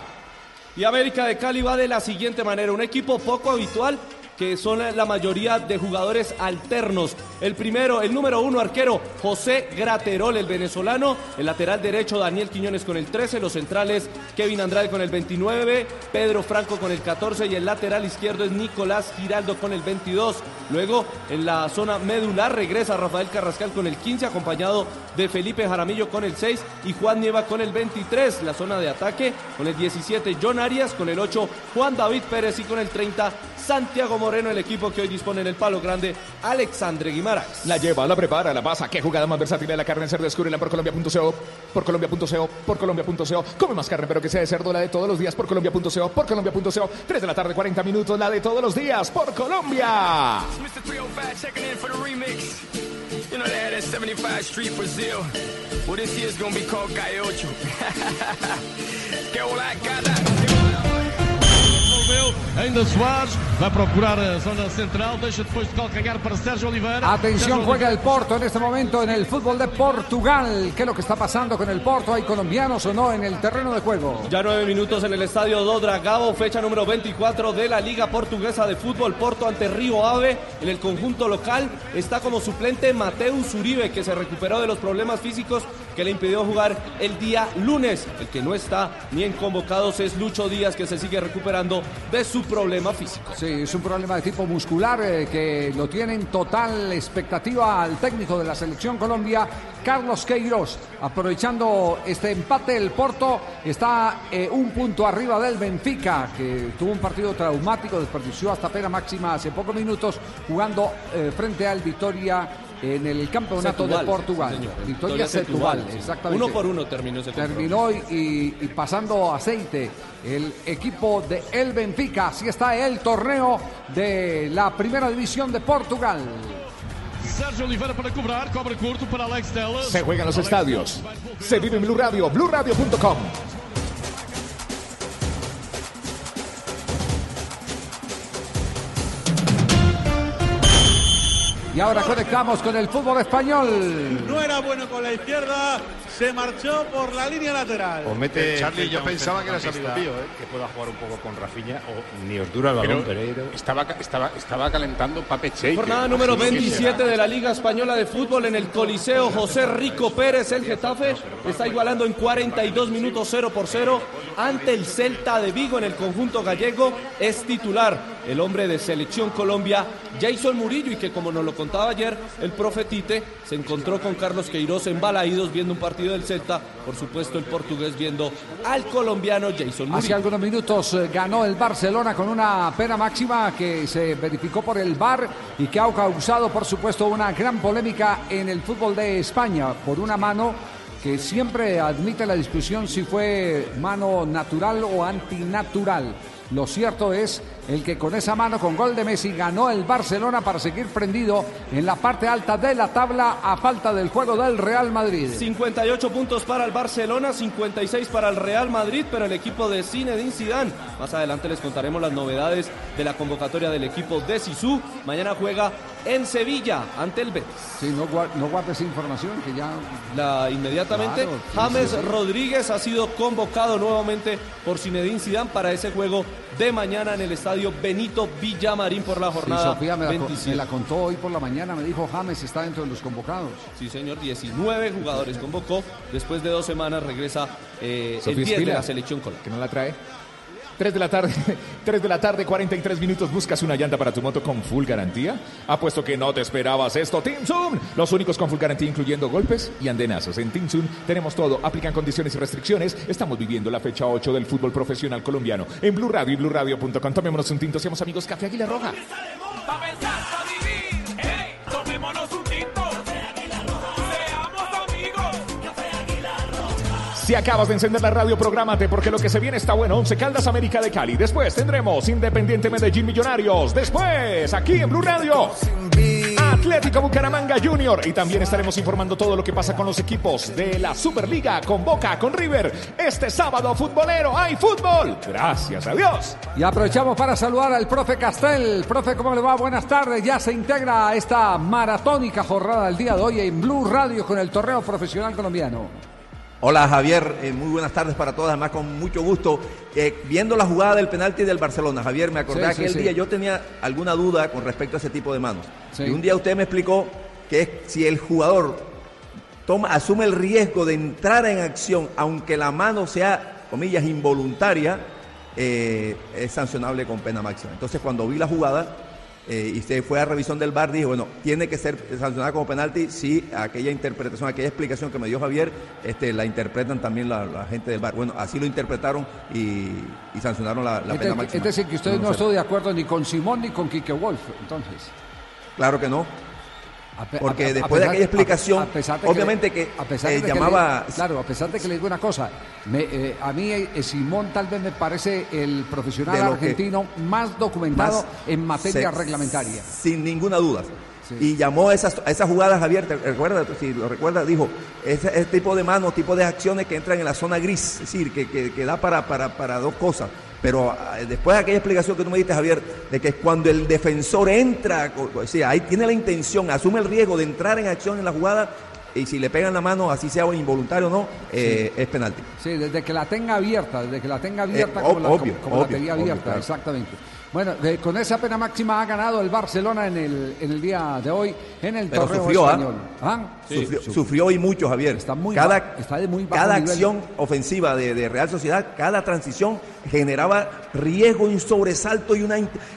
Y América de Cali va de la siguiente manera, un equipo poco habitual que son la mayoría de jugadores alternos. El primero, el número uno arquero, José Graterol, el venezolano. El lateral derecho, Daniel Quiñones con el 13. Los centrales, Kevin Andrade con el 29. Pedro Franco con el 14. Y el lateral izquierdo es Nicolás Giraldo con el 22. Luego, en la zona medular, regresa Rafael Carrascal con el 15, acompañado de Felipe Jaramillo con el 6 y Juan Nieva con el 23. La zona de ataque con el 17, John Arias con el 8, Juan David Pérez y con el 30, Santiago Moreno, el equipo que hoy dispone en el palo grande, Alexandre Guimaraes. La lleva, la prepara, la pasa. Qué jugada más versátil de la carne en cerdo. Descúbrela por colombia.co, por colombia.co, por colombia.co. Come más carne, pero que sea de cerdo, la de todos los días por colombia.co, por colombia.co. 3 de la tarde, 40 minutos, la de todos los días por Colombia. Mr. 305 checking in for the remix. You know they had that 75 Street Brazil. Well, this year's gonna be called Calle Ocho. que olá, Envolveu ainda Soares, vai procurar a zona central, deixa depois de calcanhar para Sérgio Oliveira. Atención, juega el Porto en este momento en el fútbol de Portugal. ¿Qué es lo que está pasando con el Porto? ¿Hay colombianos o no en el terreno de juego? Ya nueve minutos en el estadio do Dragao, fecha número 24 de la Liga Portuguesa de Fútbol. Porto ante Río Ave. En el conjunto local está como suplente Mateus Uribe, que se recuperó de los problemas físicos que le impidió jugar el día lunes. El que no está ni en convocados es Lucho Díaz, que se sigue recuperando de su problema físico. Sí, es un problema de tipo muscular eh, que lo tiene en total expectativa al técnico de la selección Colombia, Carlos Queiroz. Aprovechando este empate, el Porto está eh, un punto arriba del Benfica, que tuvo un partido traumático, desperdició hasta pena máxima hace pocos minutos jugando eh, frente al Victoria en el campeonato Setúbal, de Portugal. Victoria Victoria Setúbal, Setúbal, sí. exactamente. Uno por uno terminó ese Terminó y, y- y pasando aceite el equipo de El Benfica. Así está el torneo de la primera división de Portugal. Sérgio Oliveira para cobrar, cobra curto para Alex Teles. Se juega en los estadios. Se vive en Blue Radio, BlueRadio.com. Y ahora conectamos con el fútbol español. No era bueno con la izquierda, se marchó por la línea lateral. O mete Charlie, yo pensaba que era mío, ¿eh? que pueda jugar un poco con Rafinha o ni os dura el balón, Pero Pereiro. estaba, estaba, estaba calentando Pape Cheike. Jornada número Así que 27 será. de la Liga Española de Fútbol en el Coliseo José Rico Pérez, el Getafe, está igualando en 42 minutos 0 por 0 ante el Celta de Vigo en el conjunto gallego. Es titular el hombre de Selección Colombia, Jason Murillo, y que como nos lo contaba ayer el profe Tite, se encontró con Carlos Queiroz en Balaídos viendo un partido del Celta, por supuesto el portugués viendo al colombiano Jason Hace Murillo. algunos minutos eh, ganó el Barcelona con una pena máxima que se verificó por el VAR y que ha causado, por supuesto, una gran polémica en el fútbol de España por una mano que siempre admite la discusión si fue mano natural o antinatural. Lo cierto es el que con esa mano, con gol de Messi, ganó el Barcelona para seguir prendido en la parte alta de la tabla a falta del juego del Real Madrid. 58 puntos para el Barcelona, 56 para el Real Madrid, pero el equipo de Zinedine Zidane. Más adelante les contaremos las novedades de la convocatoria del equipo de Sisu. Mañana juega en Sevilla ante el Betis. Sí, no, no guardes información que ya La, inmediatamente, Claro, James sí, sí. Rodríguez ha sido convocado nuevamente por Zinedine Zidane para ese juego de mañana en el estadio Benito Villamarín por la Sí, jornada Sofía me la, con- 27. me la contó hoy por la mañana, me dijo James está dentro de los convocados. Sí, señor, 19 jugadores convocó. Después de dos semanas regresa eh, el Sofía 10 de la selección. Que no la trae. 3 de la tarde, 3 de la tarde, 43 minutos. ¿Buscas una llanta para tu moto con full garantía? Apuesto que no te esperabas esto. Team Zoom, los únicos con full garantía, incluyendo golpes y andenazos. En Team Zoom tenemos todo. Aplican condiciones y restricciones. Estamos viviendo la fecha 8 del fútbol profesional colombiano. En Blue Radio y BlueRadio.com. Tomémonos un tinto, seamos amigos. Café Águila Roja. Si acabas de encender la radio, prográmate porque lo que se viene está bueno. Once Caldas América de Cali. Después tendremos Independiente Medellín Millonarios. Después, aquí en Blue Radio, Atlético Bucaramanga Junior. Y también estaremos informando todo lo que pasa con los equipos de la Superliga, con Boca, con River. Este sábado futbolero hay fútbol. Gracias a Dios. Y aprovechamos para saludar al profe Castel. Profe, ¿cómo le va? Buenas tardes. Ya se integra a esta maratónica jornada del día de hoy en Blue Radio con el torneo profesional colombiano. Hola Javier, Eh, muy buenas tardes para todos, además con mucho gusto. Eh, viendo la jugada del penalti del Barcelona, Javier, me acordé Sí, aquel sí. día, yo tenía alguna duda con respecto a ese tipo de manos. Y un día usted me explicó que es si el jugador toma, asume el riesgo de entrar en acción, aunque la mano sea, comillas, involuntaria, eh, es sancionable con pena máxima. Entonces cuando vi la jugada eh, y se fue a revisión del VAR, dije, bueno, tiene que ser sancionada como penalti si aquella interpretación, aquella explicación que me dio Javier, este, la interpretan también la, la gente del VAR. Bueno, así lo interpretaron y, y sancionaron la, pena máxima. es decir, que usted no estuvo de acuerdo ni con Simón ni con Quique Wolf, entonces. Claro que no. Porque a- a después de aquella explicación, a- a pesar de obviamente que, a pesar eh, que llamaba... le- claro, a pesar de que le digo una cosa, me, eh, a mí eh, Simón tal vez me parece el profesional argentino más documentado más en materia se- reglamentaria. Sin ninguna duda. Y llamó a esas, esas jugadas, Javier, ¿te recuerda? Si lo recuerda, dijo, ese, ese tipo de manos, tipo de acciones que entran en la zona gris, es decir, que, que, que da para, para, para dos cosas. Pero ah, después de aquella explicación que tú me diste, Javier, de que cuando el defensor entra, o- sea, ahí tiene la intención, asume el riesgo de entrar en acción en la jugada, y si le pegan la mano, así sea involuntario o no, eh, es penalti. Sí, desde que la tenga abierta, desde que la tenga abierta Eh, como, la, obvio, como- como la obvio, tenía obvio, abierta, claro. exactamente. Bueno, eh, con esa pena máxima ha ganado el Barcelona en el, en el día de hoy en el Pero torneo sufrió, ¿ah? español. ¿Ah? Sufrió, sufrió y mucho, Javier. muy cada está de muy bajo cada nivel. acción ofensiva de, de Real Sociedad, cada transición generaba riesgo y un sobresalto y una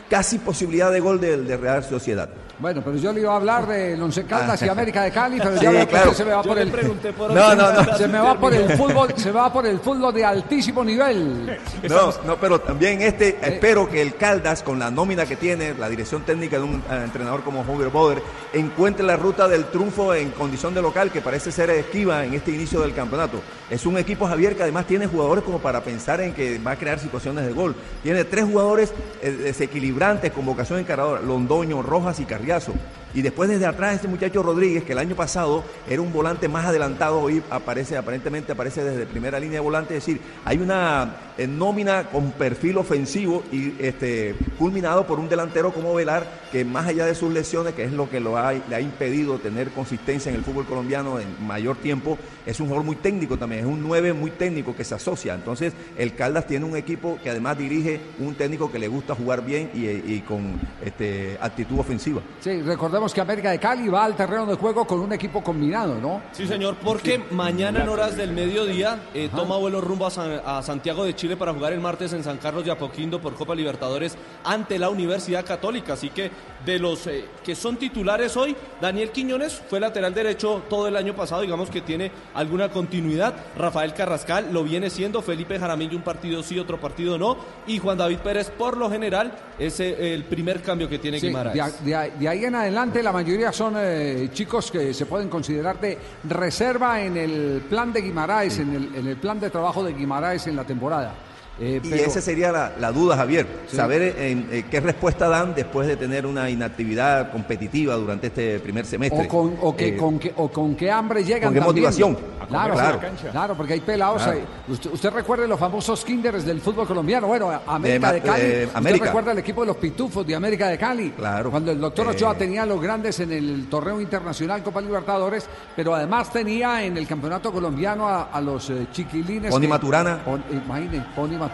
casi posibilidad de gol de, de Real Sociedad. Bueno, pero yo le iba a hablar de Once Caldas y Ah. América de Cali, pero Sí, ya veo claro. se me va Yo por le el pregunté por No, no, no. Se me va por el fútbol, se va por el fútbol de altísimo nivel. No, no, pero también este, espero que el Caldas, con la nómina que tiene, la dirección técnica de un eh, entrenador como Hoover Boder, encuentre la ruta del triunfo en condición de local, que parece ser esquiva en este inicio del campeonato. Es un equipo, Javier, que además tiene jugadores como para pensar en que va a crear situaciones de gol. Tiene tres jugadores eh, desequilibrantes con vocación encaradora, Londoño, Rojas y Sargazo. Y después desde atrás este muchacho Rodríguez, que el año pasado era un volante más adelantado, hoy aparece, aparentemente aparece desde primera línea de volante, es decir, hay una eh, nómina con perfil ofensivo y este culminado por un delantero como Velar, que más allá de sus lesiones, que es lo que lo ha, le ha impedido tener consistencia en el fútbol colombiano en mayor tiempo, es un jugador muy técnico también, es un 9 muy técnico que se asocia. Entonces, el Caldas tiene un equipo que además dirige un técnico que le gusta jugar bien y, y con este, actitud ofensiva. Sí, recordemos que América de Cali va al terreno de juego con un equipo combinado, ¿no? Sí, señor, porque mañana en horas del mediodía eh, toma vuelo rumbo a, San- a Santiago de Chile para jugar el martes en San Carlos de Apoquindo por Copa Libertadores ante la Universidad Católica. Así que de los eh, que son titulares hoy, Daniel Quiñones fue lateral derecho todo el año pasado, digamos que tiene alguna continuidad. Rafael Carrascal lo viene siendo, Felipe Jaramillo un partido sí, otro partido no. Y Juan David Pérez, por lo general, es eh, el primer cambio que tiene Sí, Guimaraes. de, ahí en adelante la mayoría son eh, chicos que se pueden considerar de reserva en el plan de Guimaraes, en, el, en el plan de trabajo de Guimaraes en la temporada. Eh, Y pero- esa sería la, la duda, Javier. Sí. Saber eh, eh, qué respuesta dan después de tener una inactividad competitiva durante este primer semestre. O con, o que, Eh, con, que, o con qué hambre llegan ¿con qué también. motivación? Claro, Claro. claro, porque hay pelados. Claro. ahí. Usted, usted recuerde los famosos kinders del fútbol colombiano. Bueno, América De Cali. eh, usted América. recuerda el equipo de los pitufos de América de Cali. Claro. Cuando el doctor Eh. Ochoa tenía a los grandes en el torneo internacional Copa Libertadores, pero además tenía en el campeonato colombiano a, a los eh, chiquilines. Pony que- Maturana. Pon- imagine, Pony Maturana.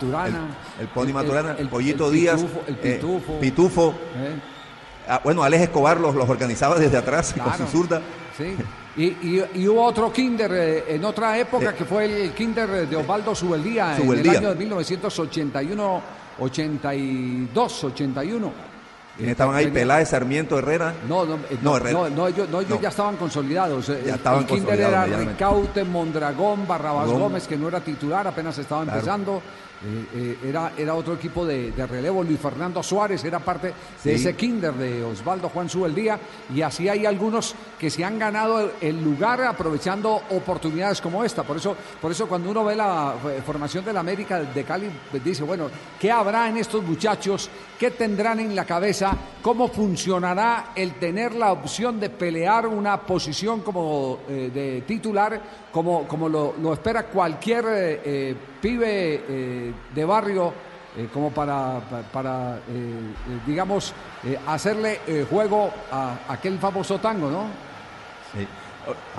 El Pony Maturana, el, Pollito el Díaz, Pitufo, el eh, Pitufo. Pitufo. Eh, Ah, bueno, Alex Escobar los, los organizaba desde atrás con su zurda. Sí. Y, y- y hubo otro kinder eh, en otra época que fue el kinder de Osvaldo Subeldía, en el año de 1981, 82, 81. ¿Quiénes estaban ahí? Tenía- Peláez, Sarmiento, Herrera. No, no, eh, No, Herrera. no, no, ellos, no, ellos No. ya estaban consolidados. Ya el- estaban el kinder consolidados era. Ricaute, Mondragón, Barrabás Gómez. Gómez, que no era titular, apenas estaba Claro. empezando. Eh, eh, era, era otro equipo de, de relevo. Luis Fernando Suárez era parte de Sí. ese kinder de Osvaldo Juan Subeldía. Y así hay algunos que se han ganado el, el lugar aprovechando oportunidades como esta. Por eso, por eso cuando uno ve la eh, formación del América de Cali, pues dice, bueno, ¿qué habrá en estos muchachos? ¿Qué tendrán en la cabeza? ¿Cómo funcionará el tener la opción de pelear una posición como de titular, como, como lo, lo espera cualquier pibe eh, de barrio, eh, como para, pa- para eh, digamos, hacerle juego a aquel famoso tango, ¿no? Sí.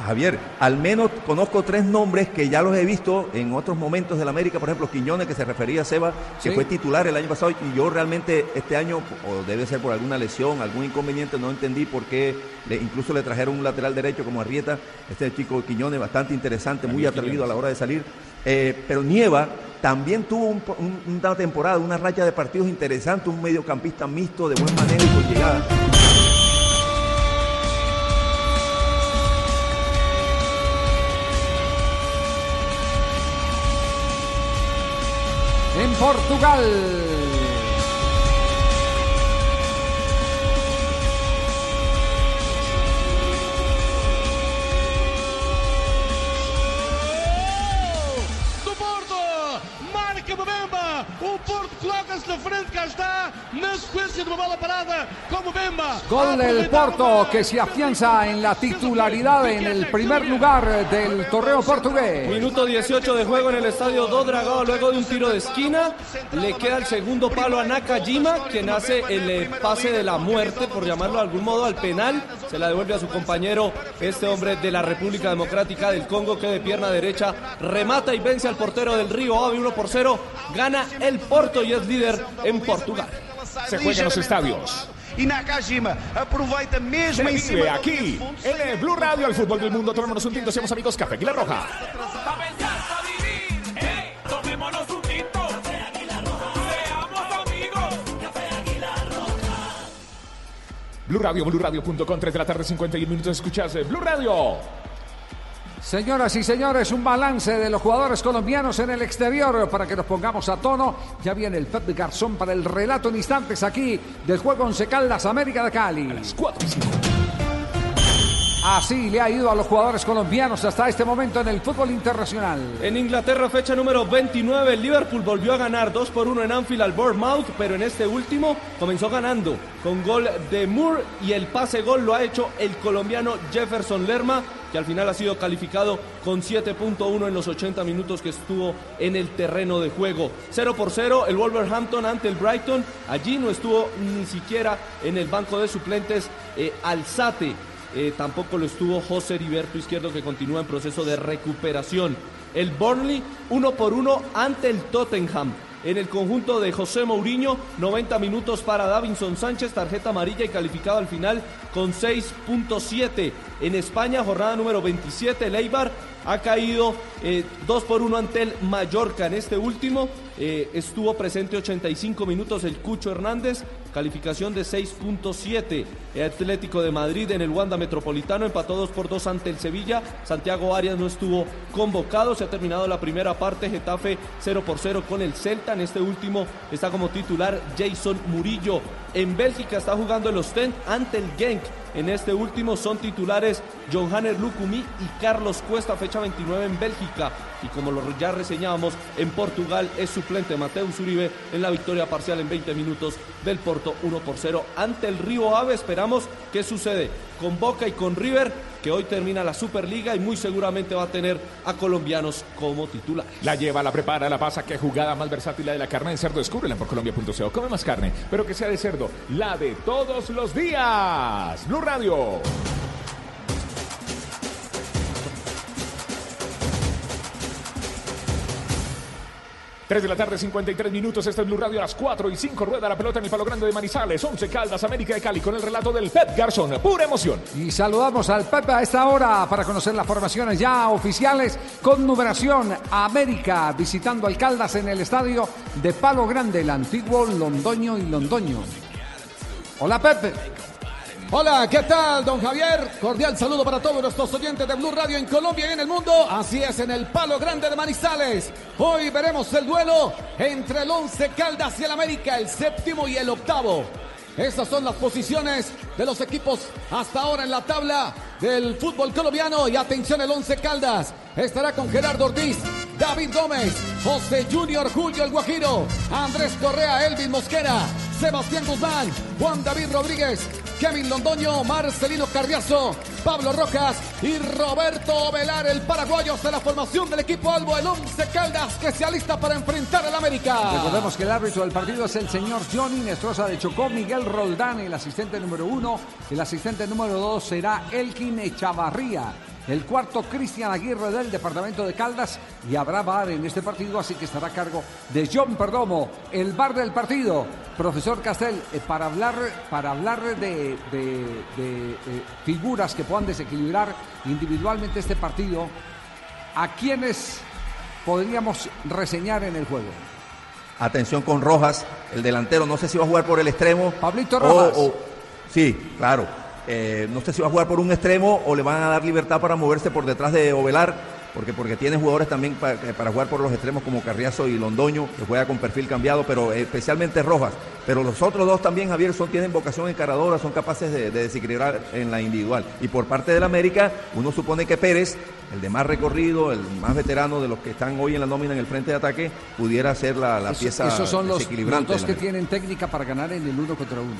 Javier, al menos conozco tres nombres que ya los he visto en otros momentos de la América, por ejemplo, Quiñones, que se refería a Seba, que Sí. fue titular el año pasado, y yo realmente este año, o debe ser por alguna lesión, algún inconveniente, no entendí por qué, le- incluso le trajeron un lateral derecho como Arrieta, este chico Quiñones, bastante interesante, muy atrevido a la hora de salir, Eh, pero Nieva también tuvo un- un- una temporada, una racha de partidos interesantes, un mediocampista mixto de buen manejo y con llegada. Portugal. do Porto. Marca Mbemba. O Porto coloca-se na frente, cá está, na sequência de uma bola parada com Mbemba. Gol del Porto que se afianza en la titularidad en el primer lugar del torneo portugués. Minuto 18 de juego en el estadio Do Dragao luego de un tiro de esquina. Le queda el segundo palo a Nakajima, quien hace el eh, pase de la muerte, por llamarlo de algún modo, al penal. Se la devuelve a su compañero, este hombre de la República Democrática del Congo, que de pierna derecha remata y vence al portero del Río Ave 1 por 0. Gana el Porto y es líder en Portugal. Se juega en los estadios. E Nakajima aproveita mesmo em Se cima vive aquí, en el Blue Radio, el fútbol del mundo. Tomémonos un tinto, seamos amigos, Café Aguilar Roja. Tomémonos un tinto. Seamos amigos. Blue Radio, BlueRadio.com, 3 de la tarde, 51 minutos. Escuchas eh, Blue Radio. Señoras y señores, un balance de los jugadores colombianos en el exterior para que nos pongamos a tono. Ya viene el Pep de Garzón para el relato en instantes aquí del juego Once Caldas América de Cali. Así le ha ido a los jugadores colombianos hasta este momento en el fútbol internacional. En Inglaterra, fecha número 29, el Liverpool volvió a ganar 2 por 1 en Anfield al Bournemouth, pero en este último comenzó ganando con gol de Moore y el pase gol lo ha hecho el colombiano Jefferson Lerma, que al final ha sido calificado con 7.1 en los 80 minutos que estuvo en el terreno de juego. 0 por 0 el Wolverhampton ante el Brighton, allí no estuvo ni siquiera en el banco de suplentes eh, Alzate. Eh, tampoco lo estuvo José Heriberto Izquierdo, que continúa en proceso de recuperación. El Burnley, uno por uno ante el Tottenham. En el conjunto de José Mourinho, 90 minutos para Davinson Sánchez, tarjeta amarilla y calificado al final con 6.7. En España, jornada número 27, el Eibar ha caído 2 por 1 ante el Mallorca. En este último eh, estuvo presente 85 minutos el Cucho Hernández, calificación de 6.7. El Atlético de Madrid en el Wanda Metropolitano empató 2 por 2 ante el Sevilla. Santiago Arias no estuvo convocado. Se ha terminado la primera parte. Getafe 0 por 0 con el Celta. En este último está como titular Jason Murillo. En Bélgica está jugando el Ostend ante el Genk. En este último son titulares John Hanner Lucumí y Carlos Cuesta, fecha 29 en Bélgica. Y como lo ya reseñábamos, en Portugal es suplente Mateus Uribe en la victoria parcial en 20 minutos del Porto 1 por 0 ante el Río Ave. Esperamos qué sucede con Boca y con River, que hoy termina la Superliga y muy seguramente va a tener a colombianos como titular. La lleva, la prepara, la pasa. Qué jugada más versátil la de la carne de cerdo. Descúbrela por colombia.co. Come más carne, pero que sea de cerdo. La de todos los días. Blue Radio. 3 de la tarde, 53 minutos. Este es Blue Radio a las 4 y 5. Rueda la pelota en el Palo Grande de Manizales. 11 Caldas, América de Cali, con el relato del Pep Garzón. Pura emoción. Y saludamos al Pepe a esta hora para conocer las formaciones ya oficiales con numeración América visitando al Caldas en el estadio de Palo Grande, el antiguo Londoño y Londoño. Hola Pepe. Hola, ¿qué tal, don Javier? Cordial saludo para todos nuestros oyentes de Blue Radio en Colombia y en el mundo. Así es, en el Palo Grande de Manizales. Hoy veremos el duelo entre el Once Caldas y el América, el séptimo y el octavo. Estas son las posiciones de los equipos hasta ahora en la tabla del fútbol colombiano. Y atención, el Once Caldas estará con Gerardo Ortiz, David Gómez, José Junior, Julio El Guajiro, Andrés Correa, Elvin Mosquera, Sebastián Guzmán, Juan David Rodríguez, Kevin Londoño, Marcelino Carriazo, Pablo Rojas y Roberto Velar, el paraguayo, hasta la formación del equipo Albo, el Once Caldas, que se alista para enfrentar al América. Recordemos que el árbitro del partido es el señor Johnny Nestroza de Chocó, Miguel Roldán, el asistente número uno. El asistente número dos será Elkin Echavarría. El cuarto, Cristian Aguirre del departamento de Caldas. Y habrá bar en este partido, así que estará a cargo de John Perdomo, el bar del partido. Profesor Castel, eh, para hablar, para hablar de, de- de, eh, figuras que puedan desequilibrar individualmente este partido, ¿a quiénes podríamos reseñar en el juego? Atención con Rojas, el delantero, no sé si va a jugar por el extremo. Pablito o- Rojas. o- sí, claro. Eh, no sé si va a jugar por un extremo o le van a dar libertad para moverse por detrás de Ovelar, porque, porque tiene jugadores también eh, para, jugar por los extremos como Carriazo y Londoño, que juega con perfil cambiado, pero especialmente Rojas. Pero los otros dos también, Javier, son, tienen vocación encaradora, son capaces de, de desequilibrar en la individual. Y por parte del América, uno supone que Pérez, el de más recorrido, el más veterano de los que están hoy en la nómina en el frente de ataque, pudiera ser la, la Eso- pieza esos son los, los dos que tienen técnica para ganar en el uno contra uno.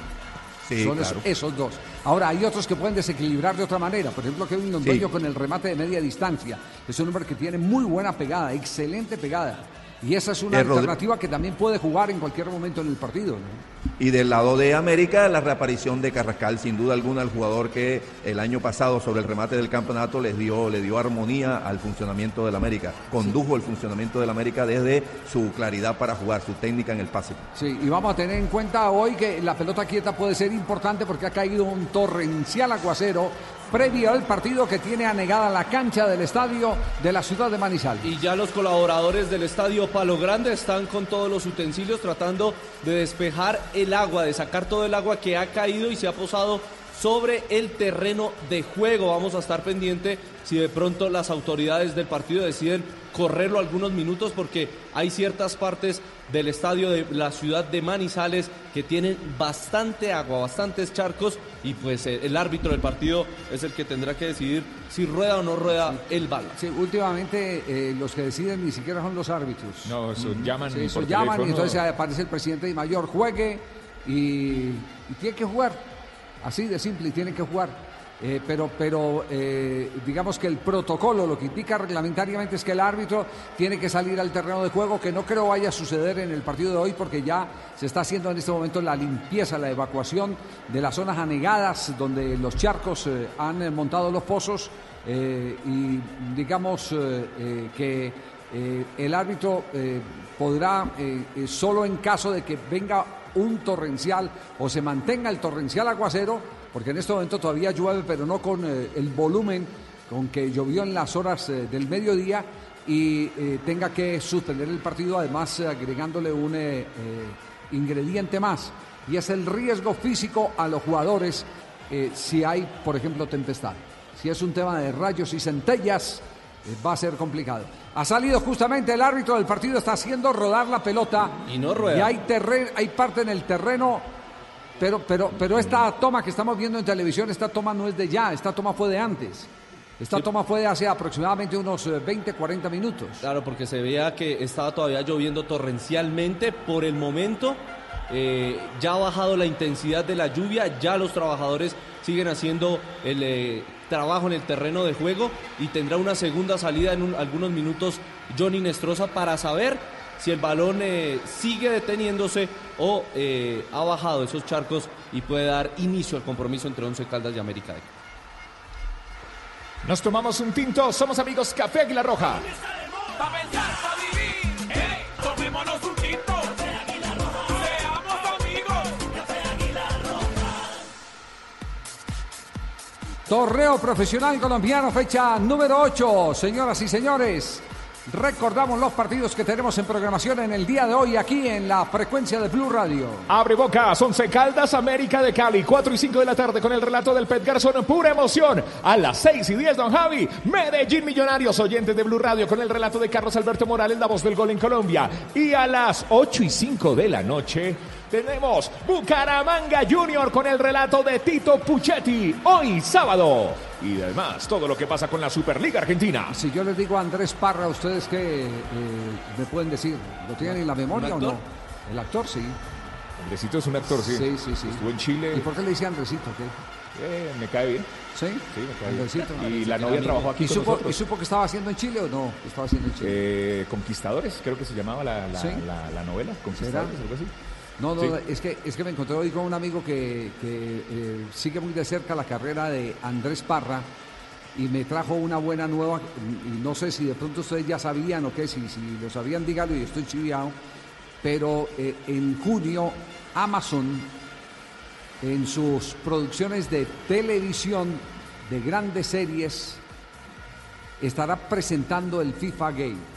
Sí, son claro. esos, esos dos. Ahora, hay otros que pueden desequilibrar de otra manera. Por ejemplo, Kevin Londoño Sí. con el remate de media distancia. Es un hombre que tiene muy buena pegada, excelente pegada. Y esa es una Eh, alternativa que también puede jugar en cualquier momento en el partido. ¿no? Y del lado de América, la reaparición de Carrascal, sin duda alguna, el jugador que el año pasado sobre el remate del campeonato les dio, le dio armonía al funcionamiento del América, condujo el funcionamiento del América desde su claridad para jugar, su técnica en el pase. Sí, y vamos a tener en cuenta hoy que la pelota quieta puede ser importante porque ha caído un torrencial aguacero previo al partido que tiene anegada la cancha del estadio de la ciudad de Manizales. Y ya los colaboradores del estadio Palo Grande están con todos los utensilios tratando de despejar el agua, de sacar todo el agua que ha caído y se ha posado sobre el terreno de juego. Vamos a estar pendiente si de pronto las autoridades del partido deciden correrlo algunos minutos porque hay ciertas partes del estadio de la ciudad de Manizales que tienen bastante agua, bastantes charcos y pues eh, el árbitro del partido es el que tendrá que decidir si rueda o no rueda el balón. Sí, últimamente eh, los que deciden ni siquiera son los árbitros. No, eso llaman Sí, eso por llaman y entonces aparece el presidente de mayor, juegue y, y tiene que jugar. Así de simple, y tiene que jugar. Eh, pero pero eh, digamos que el protocolo lo que indica reglamentariamente es que el árbitro tiene que salir al terreno de juego, que no creo vaya a suceder en el partido de hoy porque ya se está haciendo en este momento la limpieza, la evacuación de las zonas anegadas donde los charcos eh, han montado los pozos y digamos que el árbitro podrá, solo en caso de que venga un torrencial o se mantenga el torrencial aguacero, porque en este momento todavía llueve, pero no con eh, el volumen con que llovió en las horas eh, del mediodía y eh, tenga que suspender el partido, además agregándole un ingrediente más, y es el riesgo físico a los jugadores si hay, por ejemplo, tempestad. Si es un tema de rayos y centellas, va a ser complicado. Ha salido justamente el árbitro del partido, está haciendo rodar la pelota. Y no rueda. Y hay, terreno, hay parte en el terreno, pero, pero, pero esta toma que estamos viendo en televisión, esta toma no es de ya, esta toma fue de antes. Esta toma fue de hace aproximadamente unos eh, 20, 40 minutos. Claro, porque se veía que estaba todavía lloviendo torrencialmente. Por el momento eh, ya ha bajado la intensidad de la lluvia, ya los trabajadores siguen haciendo el eh, trabajo en el terreno de juego y tendrá una segunda salida en un- algunos minutos Johnny Nestroza para saber si el balón eh, sigue deteniéndose o eh, ha bajado esos charcos y puede dar inicio al compromiso entre Once Caldas y América Nos tomamos un tinto, somos amigos Café Águila Roja. Torneo Profesional Colombiano, fecha número 8. Señoras y señores, recordamos los partidos que tenemos en programación en el día de hoy aquí en la frecuencia de Blue Radio. Abre bocas, Once Caldas, América de Cali, 4 y 5 de la tarde con el relato del Pet Garzón, pura emoción. A las 6 y 10, don Javi, Medellín Millonarios, oyentes de Blue Radio con el relato de Carlos Alberto Morales, la voz del gol en Colombia. Y a las 8 y 5 de la noche tenemos Bucaramanga Junior con el relato de Tito Puchetti, hoy sábado. Y además, todo lo que pasa con la Superliga Argentina. Si yo les digo a Andrés Parra, ¿ustedes qué eh, me pueden decir? ¿Lo tienen en la memoria o ¿Un no? El actor, sí. Andresito es un actor, sí. Sí, sí, sí. Estuvo en Chile. ¿Y por qué le dice Andresito? ¿Qué? Eh, me cae bien. ¿Sí? Sí, me cae bien. Andresito. Y la novia trabajó aquí ¿Y con supo, nosotros. ¿Y supo que estaba haciendo en Chile o no? ¿Qué estaba haciendo en Chile? Eh, Conquistadores, creo que se llamaba la, la, Sí. la- la novela. Conquistadores, algo así. No, no, Sí. es, que, es que me encontré hoy con un amigo que, que, eh, sigue muy de cerca la carrera de Andrés Parra y me trajo una buena nueva, y no sé si de pronto ustedes ya sabían o qué, si, si lo sabían, dígalo y estoy chiviado, pero eh, en junio Amazon, en sus producciones de televisión de grandes series, estará presentando el FIFA Gate.